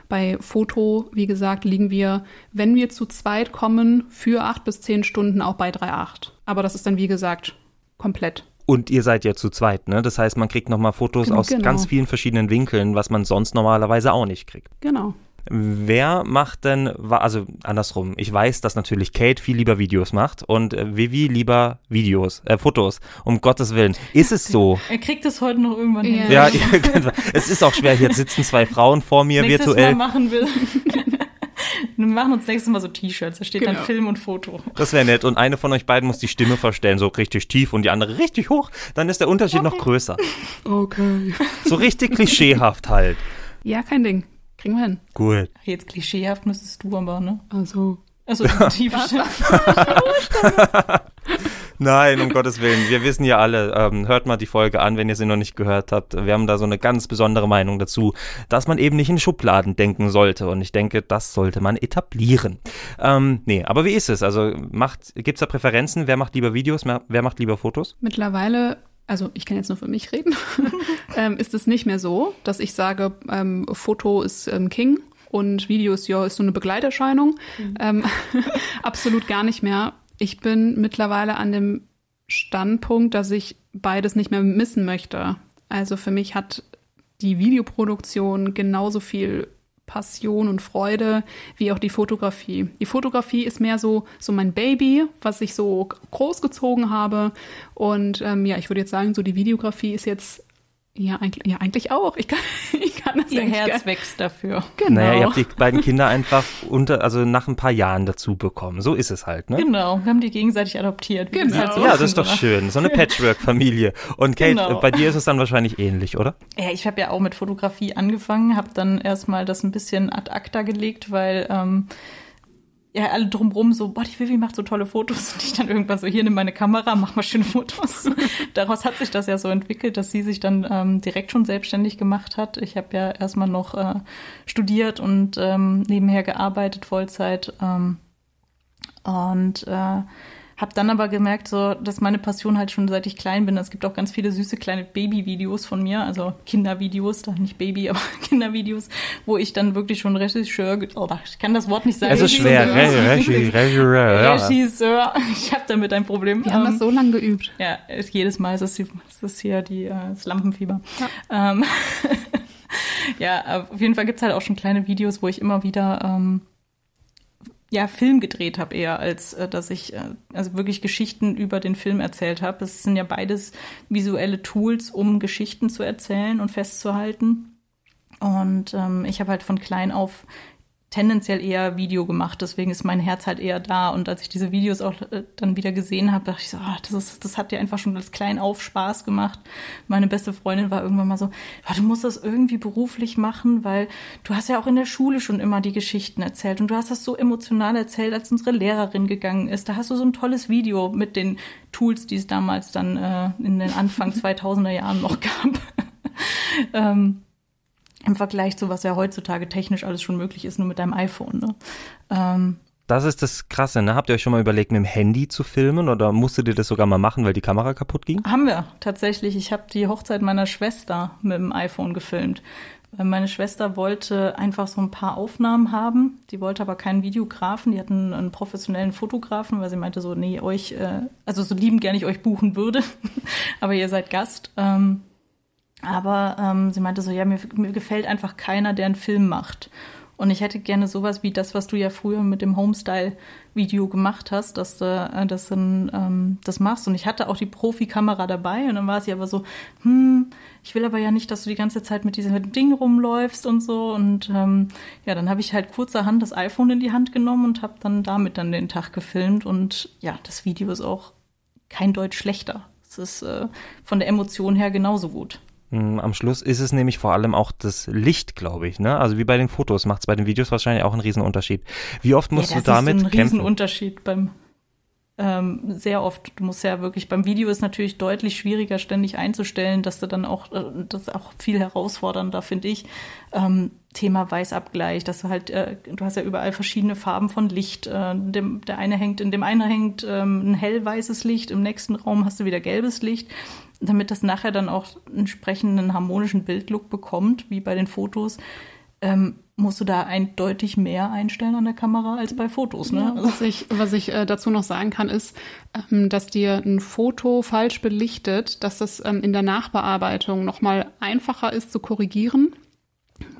bei Foto, wie gesagt, liegen wir, wenn wir zu zweit kommen, für acht bis zehn Stunden auch bei 3,8. Aber das ist dann, wie gesagt, komplett. Und ihr seid ja zu zweit, ne? Das heißt, man kriegt nochmal Fotos Genau, aus ganz vielen verschiedenen Winkeln, was man sonst normalerweise auch nicht kriegt. Genau. Wer macht denn, also andersrum, ich weiß, dass natürlich Kate viel lieber Videos macht und äh, Vivi lieber Videos, äh, Fotos, um Gottes Willen. Ist es so? Er kriegt es heute noch irgendwann Ja. hin. Ja, könnt, es ist auch schwer, hier sitzen zwei Frauen vor mir Nächstes virtuell. Mal machen wir. wir machen uns nächstes Mal so T-Shirts. Da steht dann Genau. Film und Foto. Das wäre nett. Und eine von euch beiden muss die Stimme verstellen, so richtig tief und die andere richtig hoch. Dann ist der Unterschied noch größer. Okay. So richtig klischeehaft halt. Ja, kein Ding. Kriegen wir hin. Gut. Jetzt klischeehaft müsstest du aber, ne? Also. Also die. Nein, um Gottes Willen. Wir wissen ja alle, ähm, hört mal die Folge an, wenn ihr sie noch nicht gehört habt. Wir haben da so eine ganz besondere Meinung dazu, dass man eben nicht in Schubladen denken sollte. Und ich denke, das sollte man etablieren. Ähm, nee, aber wie ist es? Also macht, gibt's da Präferenzen? Wer macht lieber Videos? Wer wer macht lieber Fotos? Mittlerweile, also ich kann jetzt nur für mich reden, ähm, ist es nicht mehr so, dass ich sage, ähm, Foto ist ähm, King und Video ist ja ist so eine Begleiterscheinung. Ähm, absolut gar nicht mehr. Ich bin mittlerweile an dem Standpunkt, dass ich beides nicht mehr missen möchte. Also für mich hat die Videoproduktion genauso viel Passion und Freude wie auch die Fotografie. Die Fotografie ist mehr so, so mein Baby, was ich so großgezogen habe. Und ähm, ja, ich würde jetzt sagen, so die Videografie ist jetzt ja eigentlich, ja, eigentlich auch. Ich kann, ich kann das Ihr Herz gar- wächst dafür. Genau. Naja, ihr habt die beiden Kinder einfach unter, also nach ein paar Jahren dazu bekommen. So ist es halt, ne? Genau, wir haben die gegenseitig adoptiert. Genau. halt so Ja, das ist doch einer- schön. So eine Patchwork-Familie. Und Kate, Genau. bei dir ist es dann wahrscheinlich ähnlich, oder? Ja, ich habe ja auch mit Fotografie angefangen, habe dann erstmal das ein bisschen ad acta gelegt, weil ähm, ja alle drumrum so, boah, die Vivi macht so tolle Fotos und ich dann irgendwann so, hier nimm meine Kamera, mach mal schöne Fotos. Daraus hat sich das ja so entwickelt, dass sie sich dann ähm, direkt schon selbstständig gemacht hat. Ich habe ja erstmal noch äh, studiert und ähm, nebenher gearbeitet, Vollzeit. Ähm, und äh, habe dann aber gemerkt, so, dass meine Passion halt schon seit ich klein bin. Es gibt auch ganz viele süße kleine Baby-Videos von mir, also Kindervideos, da nicht Baby, aber Kindervideos, wo ich dann wirklich schon Regisseur, oh, ich kann das Wort nicht sagen. Es ist schwer. Regisseur. Regisseur. Ich habe damit ein Problem. Wir haben Ähm, das so lange geübt. ja, ist jedes Mal ist das, ist hier die, äh, das Lampenfieber. Ja, ähm, ja auf jeden Fall gibt's halt auch schon kleine Videos, wo ich immer wieder ähm, ja, Film gedreht habe eher, als äh, dass ich äh, also wirklich Geschichten über den Film erzählt habe. Es sind ja beides visuelle Tools, um Geschichten zu erzählen und festzuhalten. Und ähm, ich habe halt von klein auf tendenziell eher Video gemacht, deswegen ist mein Herz halt eher da. Und als ich diese Videos auch äh, dann wieder gesehen habe, dachte ich so, oh, das, ist, das hat dir einfach schon als klein auf Spaß gemacht. Meine beste Freundin war irgendwann mal so, oh, du musst das irgendwie beruflich machen, weil du hast ja auch in der Schule schon immer die Geschichten erzählt und du hast das so emotional erzählt, als unsere Lehrerin gegangen ist. Da hast du so ein tolles Video mit den Tools, die es damals dann äh, in den Anfang 2000er Jahren noch gab. ähm, im Vergleich zu was ja heutzutage technisch alles schon möglich ist, nur mit deinem iPhone. Ne? Ähm, das ist das Krasse, ne? Habt ihr euch schon mal überlegt, mit dem Handy zu filmen oder musstet ihr das sogar mal machen, weil die Kamera kaputt ging? Haben wir tatsächlich. Ich habe die Hochzeit meiner Schwester mit dem iPhone gefilmt. Meine Schwester wollte einfach so ein paar Aufnahmen haben. Die wollte aber keinen Videografen. Die hatten einen professionellen Fotografen, weil sie meinte so, nee, euch, äh, also so lieben gerne ich euch buchen würde, aber ihr seid Gast. Ähm, aber ähm, sie meinte so, ja, mir, mir gefällt einfach keiner, der einen Film macht. Und ich hätte gerne sowas wie das, was du ja früher mit dem Homestyle-Video gemacht hast, dass du äh, das, ähm, das machst. Und ich hatte auch die Profikamera dabei und dann war sie aber so, hm, ich will aber ja nicht, dass du die ganze Zeit mit diesem Ding rumläufst und so. Und ähm, ja, dann habe ich halt kurzerhand das iPhone in die Hand genommen und habe dann damit dann den Tag gefilmt. Und ja, das Video ist auch kein Deutsch schlechter. Es ist äh, von der Emotion her genauso gut. Hm, am Schluss ist es nämlich vor allem auch das Licht, glaube ich. Ne? Also wie bei den Fotos macht es bei den Videos wahrscheinlich auch einen Riesenunterschied. Wie oft musst ja, du damit ist ein kämpfen? Riesenunterschied beim ähm, sehr oft. Du musst ja wirklich beim Video ist natürlich deutlich schwieriger ständig einzustellen, dass du dann auch äh, das ist auch viel herausfordernder finde ich. Ähm, Thema Weißabgleich, dass du halt äh, du hast ja überall verschiedene Farben von Licht. Äh, dem, der eine hängt in dem einen hängt ähm, ein hellweißes Licht, im nächsten Raum hast du wieder gelbes Licht damit das nachher dann auch entsprechenden harmonischen Bildlook bekommt, wie bei den Fotos, ähm, musst du da eindeutig mehr einstellen an der Kamera als bei Fotos. Ne? Ja, was ich, was ich äh, dazu noch sagen kann, ist, ähm, dass dir ein Foto falsch belichtet, dass das ähm, in der Nachbearbeitung nochmal einfacher ist zu korrigieren.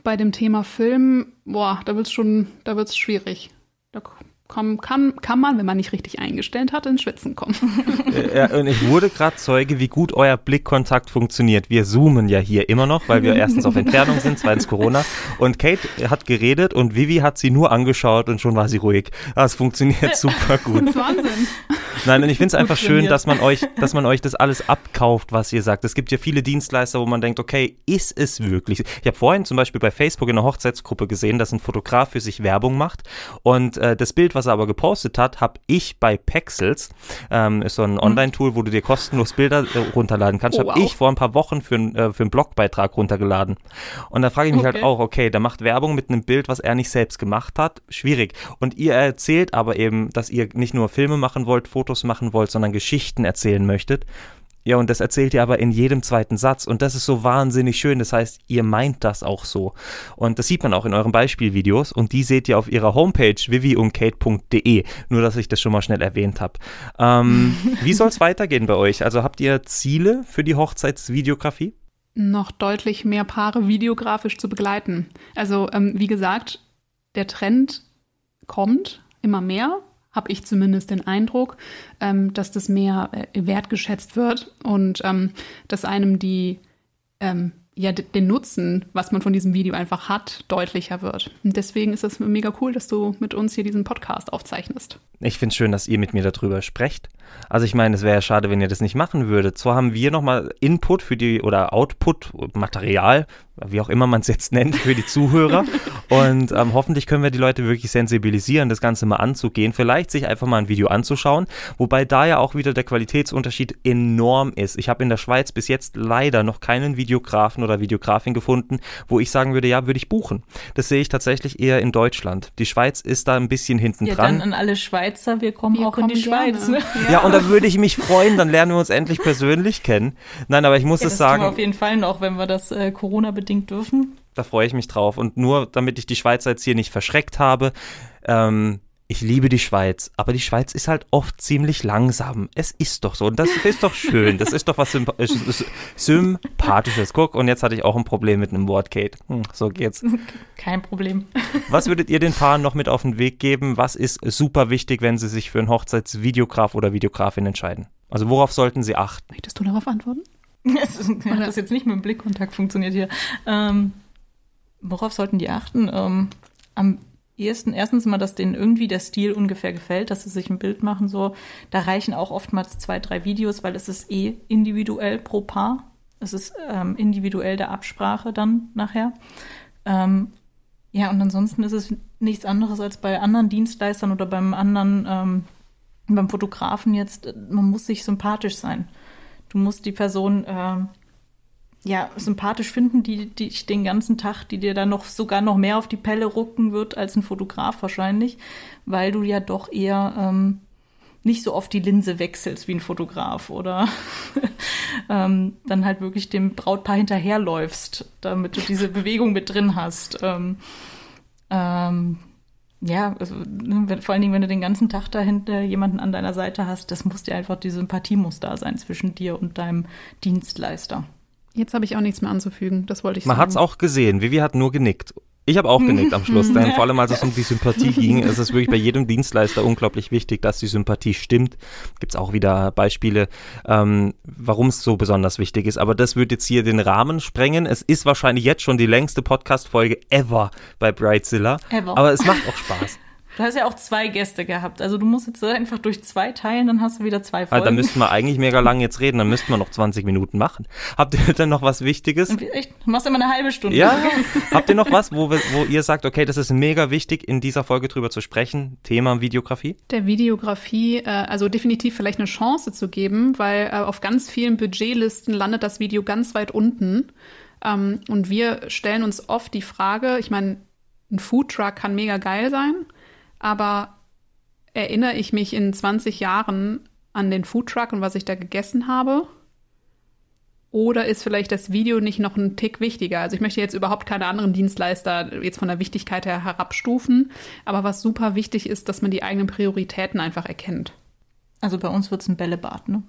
Bei dem Thema Film, boah, da wird's schon, da wird's schwierig. Da kommen, kann, kann man, wenn man nicht richtig eingestellt hat, ins Schwitzen kommen. ja, und ich wurde gerade Zeuge, wie gut euer Blickkontakt funktioniert. Wir zoomen ja hier immer noch, weil wir erstens auf Entfernung sind, zweitens Corona. Und Kate hat geredet und Vivi hat sie nur angeschaut und schon war sie ruhig. Das funktioniert super gut. Das ist Wahnsinn. Nein, und ich finde es einfach schön, dass man euch, dass man euch das alles abkauft, was ihr sagt. Es gibt ja viele Dienstleister, wo man denkt, okay, ist es wirklich? Ich habe vorhin zum Beispiel bei Facebook in einer Hochzeitsgruppe gesehen, dass ein Fotograf für sich Werbung macht und äh, das Bild, was er aber gepostet hat, habe ich bei Pexels, ähm, ist so ein mhm. Online-Tool, wo du dir kostenlos Bilder äh, runterladen kannst, oh, habe wow. ich vor ein paar Wochen für, äh, für einen Blogbeitrag runtergeladen. Und da frage ich mich halt okay. halt auch, okay, der macht Werbung mit einem Bild, was er nicht selbst gemacht hat, schwierig. Und ihr erzählt aber eben, dass ihr nicht nur Filme machen wollt, Fotos machen wollt, sondern Geschichten erzählen möchtet. Ja, und das erzählt ihr aber in jedem zweiten Satz. Und das ist so wahnsinnig schön. Das heißt, ihr meint das auch so. Und das sieht man auch in euren Beispielvideos. Und die seht ihr auf ihrer Homepage viviumkate.de. Nur, dass ich das schon mal schnell erwähnt habe. Ähm, wie soll es weitergehen bei euch? Also habt ihr Ziele für die Hochzeitsvideografie? Noch deutlich mehr Paare videografisch zu begleiten. Also, ähm, wie gesagt, der Trend kommt immer mehr habe ich zumindest den Eindruck, ähm, dass das mehr äh, wertgeschätzt wird und ähm, dass einem die ähm, ja den Nutzen, was man von diesem Video einfach hat, deutlicher wird. Und deswegen ist es mega cool, dass du mit uns hier diesen Podcast aufzeichnest. Ich finde es schön, dass ihr mit mir darüber sprecht. Also ich meine, es wäre ja schade, wenn ihr das nicht machen würdet. Zwar haben wir nochmal Input für die oder Output, Material, wie auch immer man es jetzt nennt, für die Zuhörer. Und ähm, hoffentlich können wir die Leute wirklich sensibilisieren, das Ganze mal anzugehen. Vielleicht sich einfach mal ein Video anzuschauen. Wobei da ja auch wieder der Qualitätsunterschied enorm ist. Ich habe in der Schweiz bis jetzt leider noch keinen Videografen oder Videografin gefunden, wo ich sagen würde, ja, würde ich buchen. Das sehe ich tatsächlich eher in Deutschland. Die Schweiz ist da ein bisschen hinten ja, dran. Dann an alle Schweizer, wir kommen wir auch kommen in die gerne. Schweiz. Ne? Ja. ja, und da würde ich mich freuen, dann lernen wir uns endlich persönlich kennen. Nein, aber ich muss ja, es sagen. Das auf jeden Fall noch, wenn wir das äh, Corona-bedingt dürfen. Da freue ich mich drauf. Und nur damit ich die Schweizer jetzt hier nicht verschreckt habe, ähm, ich liebe die Schweiz, aber die Schweiz ist halt oft ziemlich langsam. Es ist doch so. Und das ist doch schön. Das ist doch was Symp Sympathisches. Guck, und jetzt hatte ich auch ein Problem mit einem Wort, Kate. Hm, so geht's. Kein Problem. Was würdet ihr den Paaren noch mit auf den Weg geben? Was ist super wichtig, wenn sie sich für einen Hochzeitsvideograf oder Videografin entscheiden? Also worauf sollten sie achten? Möchtest du darauf antworten? das, das jetzt nicht mit dem Blickkontakt funktioniert hier. Ähm, worauf sollten die achten? Ähm, am ehesten, erstens mal, dass denen irgendwie der Stil ungefähr gefällt, dass sie sich ein Bild machen, so. Da reichen auch oftmals zwei, drei Videos, weil es ist eh individuell pro Paar. Es ist ähm, individuell der Absprache dann nachher. Ähm, ja, und ansonsten ist es nichts anderes als bei anderen Dienstleistern oder beim anderen, ähm, beim Fotografen jetzt, man muss sich sympathisch sein. Du musst die Person ähm, ja, sympathisch finden, die dich den ganzen Tag, die dir dann noch sogar noch mehr auf die Pelle rucken wird als ein Fotograf wahrscheinlich, weil du ja doch eher ähm, nicht so oft die Linse wechselst wie ein Fotograf oder ähm, dann halt wirklich dem Brautpaar hinterherläufst, damit du diese Bewegung mit drin hast. Ähm, ähm, ja, also, ne, vor allen Dingen, wenn du den ganzen Tag dahinter jemanden an deiner Seite hast, das muss dir einfach, die Sympathie muss da sein zwischen dir und deinem Dienstleister. Jetzt habe ich auch nichts mehr anzufügen, das wollte ich Man sagen. hat es auch gesehen, Vivi hat nur genickt. Ich habe auch genickt am Schluss, denn vor allem als es um die Sympathie ging, ist es wirklich bei jedem Dienstleister unglaublich wichtig, dass die Sympathie stimmt. Gibt es auch wieder Beispiele, ähm, warum es so besonders wichtig ist. Aber das wird jetzt hier den Rahmen sprengen. Es ist wahrscheinlich jetzt schon die längste Podcast-Folge ever bei Brightzilla. Ever. Aber es macht auch Spaß. Du hast ja auch zwei Gäste gehabt. Also du musst jetzt einfach durch zwei teilen, dann hast du wieder zwei Ah, Folgen. da müssten wir eigentlich mega lang jetzt reden, dann müssten wir noch 20 Minuten machen. Habt ihr denn noch was Wichtiges? Echt, du machst immer eine halbe Stunde. Ja, habt ihr noch was, wo, wir, wo ihr sagt, okay, das ist mega wichtig, in dieser Folge drüber zu sprechen? Thema Videografie? der Videografie, äh, also definitiv vielleicht eine Chance zu geben, weil äh, auf ganz vielen Budgetlisten landet das Video ganz weit unten. Ähm, und wir stellen uns oft die Frage, ich meine, ein Foodtruck kann mega geil sein, aber erinnere ich mich in 20 Jahren an den Foodtruck und was ich da gegessen habe? Oder ist vielleicht das Video nicht noch ein Tick wichtiger? Also ich möchte jetzt überhaupt keine anderen Dienstleister jetzt von der Wichtigkeit her herabstufen. Aber was super wichtig ist, dass man die eigenen Prioritäten einfach erkennt. Also bei uns wird's ein Bällebad, ne?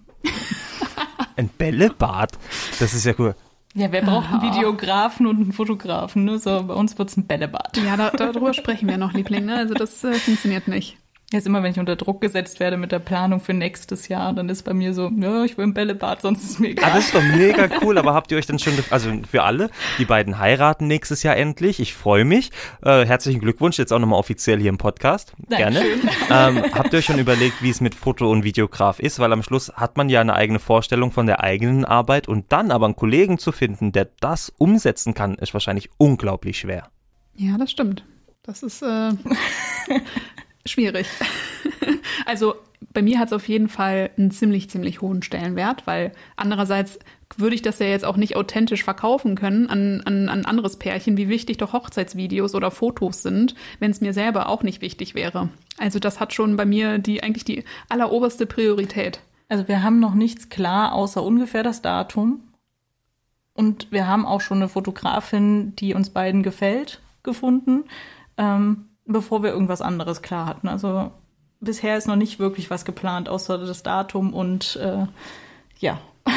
Ein Bällebad? Das ist ja cool. Ja, wer braucht einen Videografen und einen Fotografen, ne? So, bei uns wird's ein Bällebad. Ja, da, darüber sprechen wir noch, Liebling. Ne? Also das äh, funktioniert nicht. Jetzt immer, wenn ich unter Druck gesetzt werde mit der Planung für nächstes Jahr, dann ist bei mir so, ja, ich will ein Bällebad, sonst ist mir Ah, egal. das ist doch mega cool, aber habt ihr euch dann schon, also für alle, die beiden heiraten nächstes Jahr endlich, ich freue mich. Äh, herzlichen Glückwunsch, jetzt auch nochmal offiziell hier im Podcast. Gerne. Ähm, habt ihr euch schon überlegt, wie es mit Foto- und Videograf ist? Weil am Schluss hat man ja eine eigene Vorstellung von der eigenen Arbeit und dann aber einen Kollegen zu finden, der das umsetzen kann, ist wahrscheinlich unglaublich schwer. Ja, das stimmt. Das ist äh, schwierig. also bei mir hat es auf jeden Fall einen ziemlich, ziemlich hohen Stellenwert, weil andererseits würde ich das ja jetzt auch nicht authentisch verkaufen können an, an, an ein anderes Pärchen, wie wichtig doch Hochzeitsvideos oder Fotos sind, wenn es mir selber auch nicht wichtig wäre. Also das hat schon bei mir die eigentlich die alleroberste Priorität. Also wir haben noch nichts klar, außer ungefähr das Datum. Und wir haben auch schon eine Fotografin, die uns beiden gefällt, gefunden, ähm, bevor wir irgendwas anderes klar hatten. Also bisher ist noch nicht wirklich was geplant, außer das Datum und äh, ja,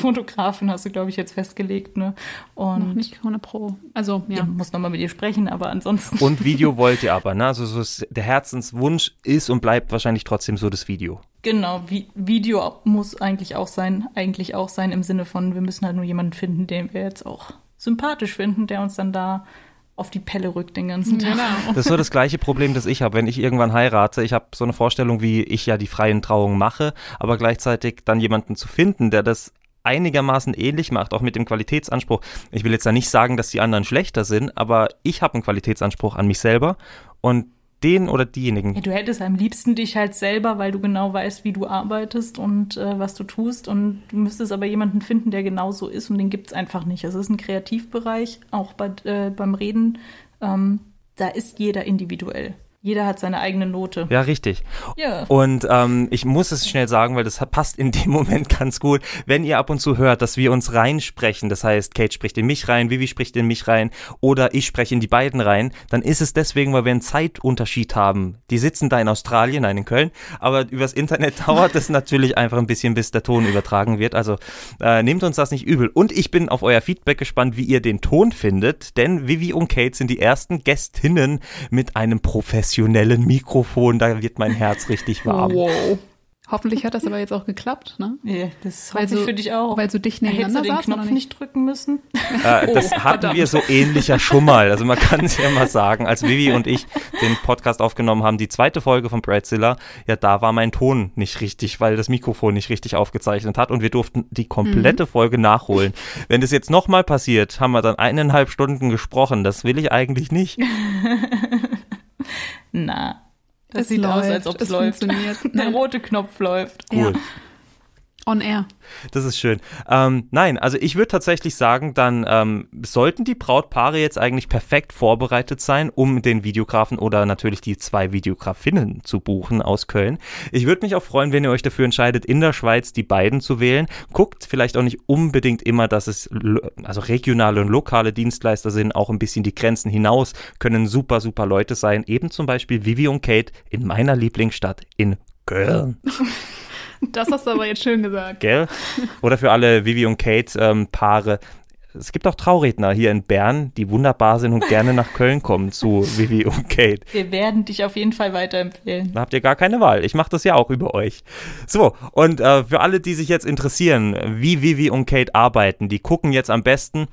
Fotografin hast du, glaube ich, jetzt festgelegt. Ne? Und Noch nicht 100 Pro. Also ja. ja, muss nochmal mit ihr sprechen, aber ansonsten. Und Video wollt ihr aber, ne? Also so ist, der Herzenswunsch ist und bleibt wahrscheinlich trotzdem so das Video. Genau, Vi Video muss eigentlich auch sein, eigentlich auch sein im Sinne von, wir müssen halt nur jemanden finden, den wir jetzt auch sympathisch finden, der uns dann da auf die Pelle rückt den ganzen Tag. Genau. Das ist so das gleiche Problem, das ich habe, wenn ich irgendwann heirate. Ich habe so eine Vorstellung, wie ich ja die freien Trauungen mache, aber gleichzeitig dann jemanden zu finden, der das einigermaßen ähnlich macht, auch mit dem Qualitätsanspruch. Ich will jetzt da nicht sagen, dass die anderen schlechter sind, aber ich habe einen Qualitätsanspruch an mich selber und den oder diejenigen. Ja, du hättest am liebsten dich halt selber, weil du genau weißt, wie du arbeitest und äh, was du tust. Und du müsstest aber jemanden finden, der genauso ist und den gibt's einfach nicht. Es ist ein Kreativbereich, auch bei, äh, beim Reden. Ähm, da ist jeder individuell. Jeder hat seine eigene Note. Ja, richtig. Ja. Und ähm, ich muss es schnell sagen, weil das passt in dem Moment ganz gut. Wenn ihr ab und zu hört, dass wir uns reinsprechen, das heißt, Kate spricht in mich rein, Vivi spricht in mich rein oder ich spreche in die beiden rein, dann ist es deswegen, weil wir einen Zeitunterschied haben. Die sitzen da in Australien, nein, in Köln, aber übers Internet dauert es natürlich einfach ein bisschen, bis der Ton übertragen wird. Also äh, nehmt uns das nicht übel. Und ich bin auf euer Feedback gespannt, wie ihr den Ton findet, denn Vivi und Kate sind die ersten Gästinnen mit einem professionellen Mikrofon. Da wird mein Herz richtig warm. Wow. Hoffentlich hat das aber jetzt auch geklappt, ne? Ja, das Weil hoffe ich so- für dich auch. weil so dicht Hättest nebeneinander du den Knopf nicht? nicht drücken müssen? Äh, das Oh, hatten verdammt. wir so ähnlich ja schon mal. Also man kann es ja mal sagen, als Vivi und ich den Podcast aufgenommen haben, die zweite Folge von Bradzilla, ja, da war mein Ton nicht richtig, weil das Mikrofon nicht richtig aufgezeichnet hat und wir durften die komplette Mhm. Folge nachholen. Wenn das jetzt nochmal passiert, haben wir dann eineinhalb Stunden gesprochen. Das will ich eigentlich nicht. Na, das Es sieht aus, läuft, als ob es läuft. funktioniert. Der rote Knopf läuft. Ja. On air. Das ist schön. Ähm, nein, also ich würde tatsächlich sagen, dann ähm, sollten die Brautpaare jetzt eigentlich perfekt vorbereitet sein, um den Videografen oder natürlich die zwei Videografinnen zu buchen aus Köln. Ich würde mich auch freuen, wenn ihr euch dafür entscheidet, in der Schweiz die beiden zu wählen. Guckt vielleicht auch nicht unbedingt immer, dass es also regionale und lokale Dienstleister sind, auch ein bisschen die Grenzen hinaus, können super, super Leute sein. Eben zum Beispiel Vivi und Kate in meiner Lieblingsstadt in Köln. Das hast du aber jetzt schön gesagt. Gell? Oder für alle Vivi und Kate ähm, Paare. Es gibt auch Trauredner hier in Bern, die wunderbar sind und gerne nach Köln kommen zu Vivi und Kate. Wir werden dich auf jeden Fall weiterempfehlen. Da habt ihr gar keine Wahl. Ich mache das ja auch über euch. So, und äh, für alle, die sich jetzt interessieren, wie Vivi und Kate arbeiten, die gucken jetzt am besten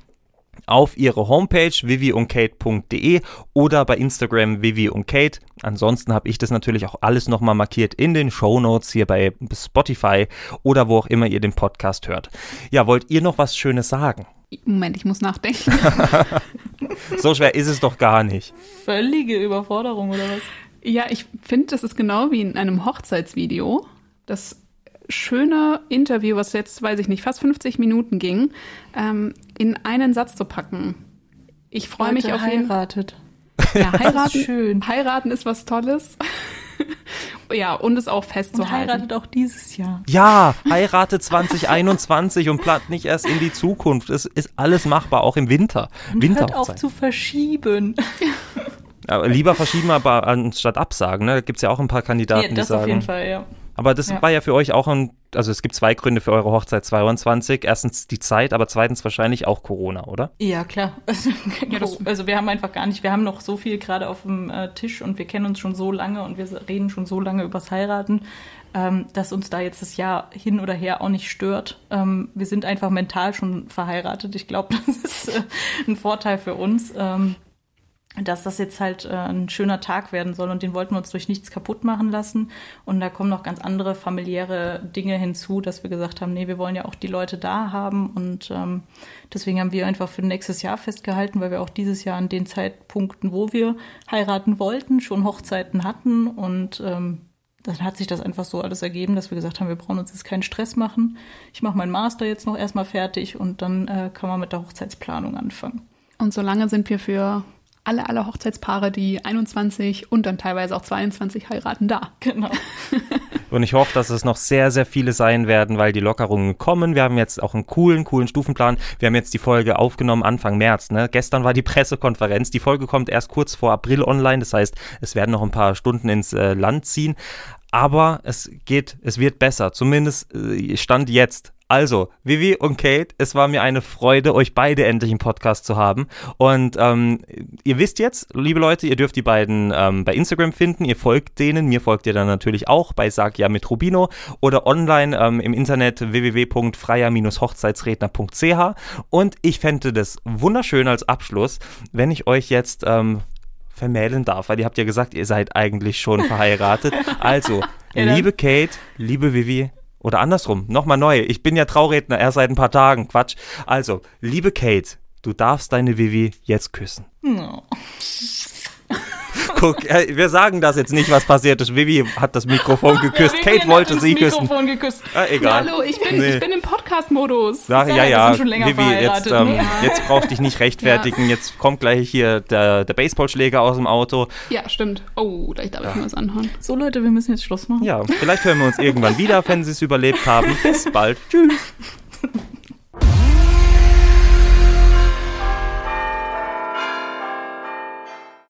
auf ihre Homepage viviundkate.de oder bei Instagram Vivi und Kate. Ansonsten habe ich das natürlich auch alles nochmal markiert in den Show Notes hier bei Spotify oder wo auch immer ihr den Podcast hört. Ja, wollt ihr noch was Schönes sagen? Moment, ich muss nachdenken. So schwer ist es doch gar nicht. Völlige Überforderung oder was? Ja, ich finde, das ist genau wie in einem Hochzeitsvideo. Das schöne Interview, was jetzt, weiß ich nicht, fast 50 Minuten ging, ähm, in einen Satz zu packen. Ich freue mich auf jeden heiratet. Ja, heiraten, schön. heiraten ist was Tolles. ja, und es auch Und festzuhalten. heiratet auch dieses Jahr. Ja, heirate 2021 und plant nicht erst in die Zukunft. Es ist alles machbar, auch im Winter. Und hört auf zu verschieben. Aber lieber verschieben aber anstatt absagen. Ne? Da gibt es ja auch ein paar Kandidaten, Ja, die das auf sagen. jeden Fall, ja. Aber das Ja. war ja für euch auch ein, also es gibt zwei Gründe für eure Hochzeit 22. Erstens die Zeit, aber zweitens wahrscheinlich auch Corona, oder? Ja, klar. Also, Ja, das- also wir haben einfach gar nicht, wir haben noch so viel gerade auf dem äh, Tisch und wir kennen uns schon so lange und wir reden schon so lange übers Heiraten, ähm, dass uns da jetzt das Jahr hin oder her auch nicht stört. Ähm, wir sind einfach mental schon verheiratet. Ich glaube, das ist äh, ein Vorteil für uns. Ähm, dass das jetzt halt äh, ein schöner Tag werden soll und den wollten wir uns durch nichts kaputt machen lassen. Und da kommen noch ganz andere familiäre Dinge hinzu, dass wir gesagt haben, nee, wir wollen ja auch die Leute da haben und ähm, deswegen haben wir einfach für nächstes Jahr festgehalten, weil wir auch dieses Jahr an den Zeitpunkten, wo wir heiraten wollten, schon Hochzeiten hatten und ähm, dann hat sich das einfach so alles ergeben, dass wir gesagt haben, wir brauchen uns jetzt keinen Stress machen. Ich mache meinen Master jetzt noch erstmal fertig und dann äh, kann man mit der Hochzeitsplanung anfangen. Und solange sind wir für alle, alle Hochzeitspaare, die 21 und dann teilweise auch 22 heiraten, da. Genau. Und ich hoffe, dass es noch sehr, sehr viele sein werden, weil die Lockerungen kommen. Wir haben jetzt auch einen coolen, coolen Stufenplan. Wir haben jetzt die Folge aufgenommen Anfang März. Ne? Gestern war die Pressekonferenz. Die Folge kommt erst kurz vor April online. Das heißt, es werden noch ein paar Stunden ins äh, Land ziehen. Aber es geht, es wird besser. Zumindest äh, Stand jetzt. Also, Vivi und Kate, es war mir eine Freude, euch beide endlich im Podcast zu haben. Und ähm, ihr wisst jetzt, liebe Leute, ihr dürft die beiden ähm, bei Instagram finden. Ihr folgt denen. Mir folgt ihr dann natürlich auch bei Sag ja mit Rubino oder online ähm, im Internet www.freier-hochzeitsredner.ch. Und ich fände das wunderschön als Abschluss, wenn ich euch jetzt ähm, vermählen darf, weil ihr habt ja gesagt, ihr seid eigentlich schon verheiratet. Also, liebe Kate, liebe Vivi, oder andersrum, nochmal neu. Ich bin ja Trauredner erst seit ein paar Tagen. Quatsch. Also, liebe Kate, du darfst deine Vivi jetzt küssen. No. Guck, äh, wir sagen das jetzt nicht, was passiert ist. Vivi hat das Mikrofon geküsst. Ja, Kate wollte sie küssen. Mikrofon geküsst. Ah, egal. Hallo, ich bin, Nee. ich bin im Podcast-Modus. Ja, ja, länger Vivi, jetzt, ähm, jetzt brauch dich nicht rechtfertigen. Jetzt kommt gleich hier der, der Baseballschläger aus dem Auto. Ja, stimmt. Oh, da darf ich mir was anhören. So Leute, wir müssen jetzt Schluss machen. Ja, vielleicht hören wir uns irgendwann wieder, wenn sie es überlebt haben. Bis bald. Tschüss.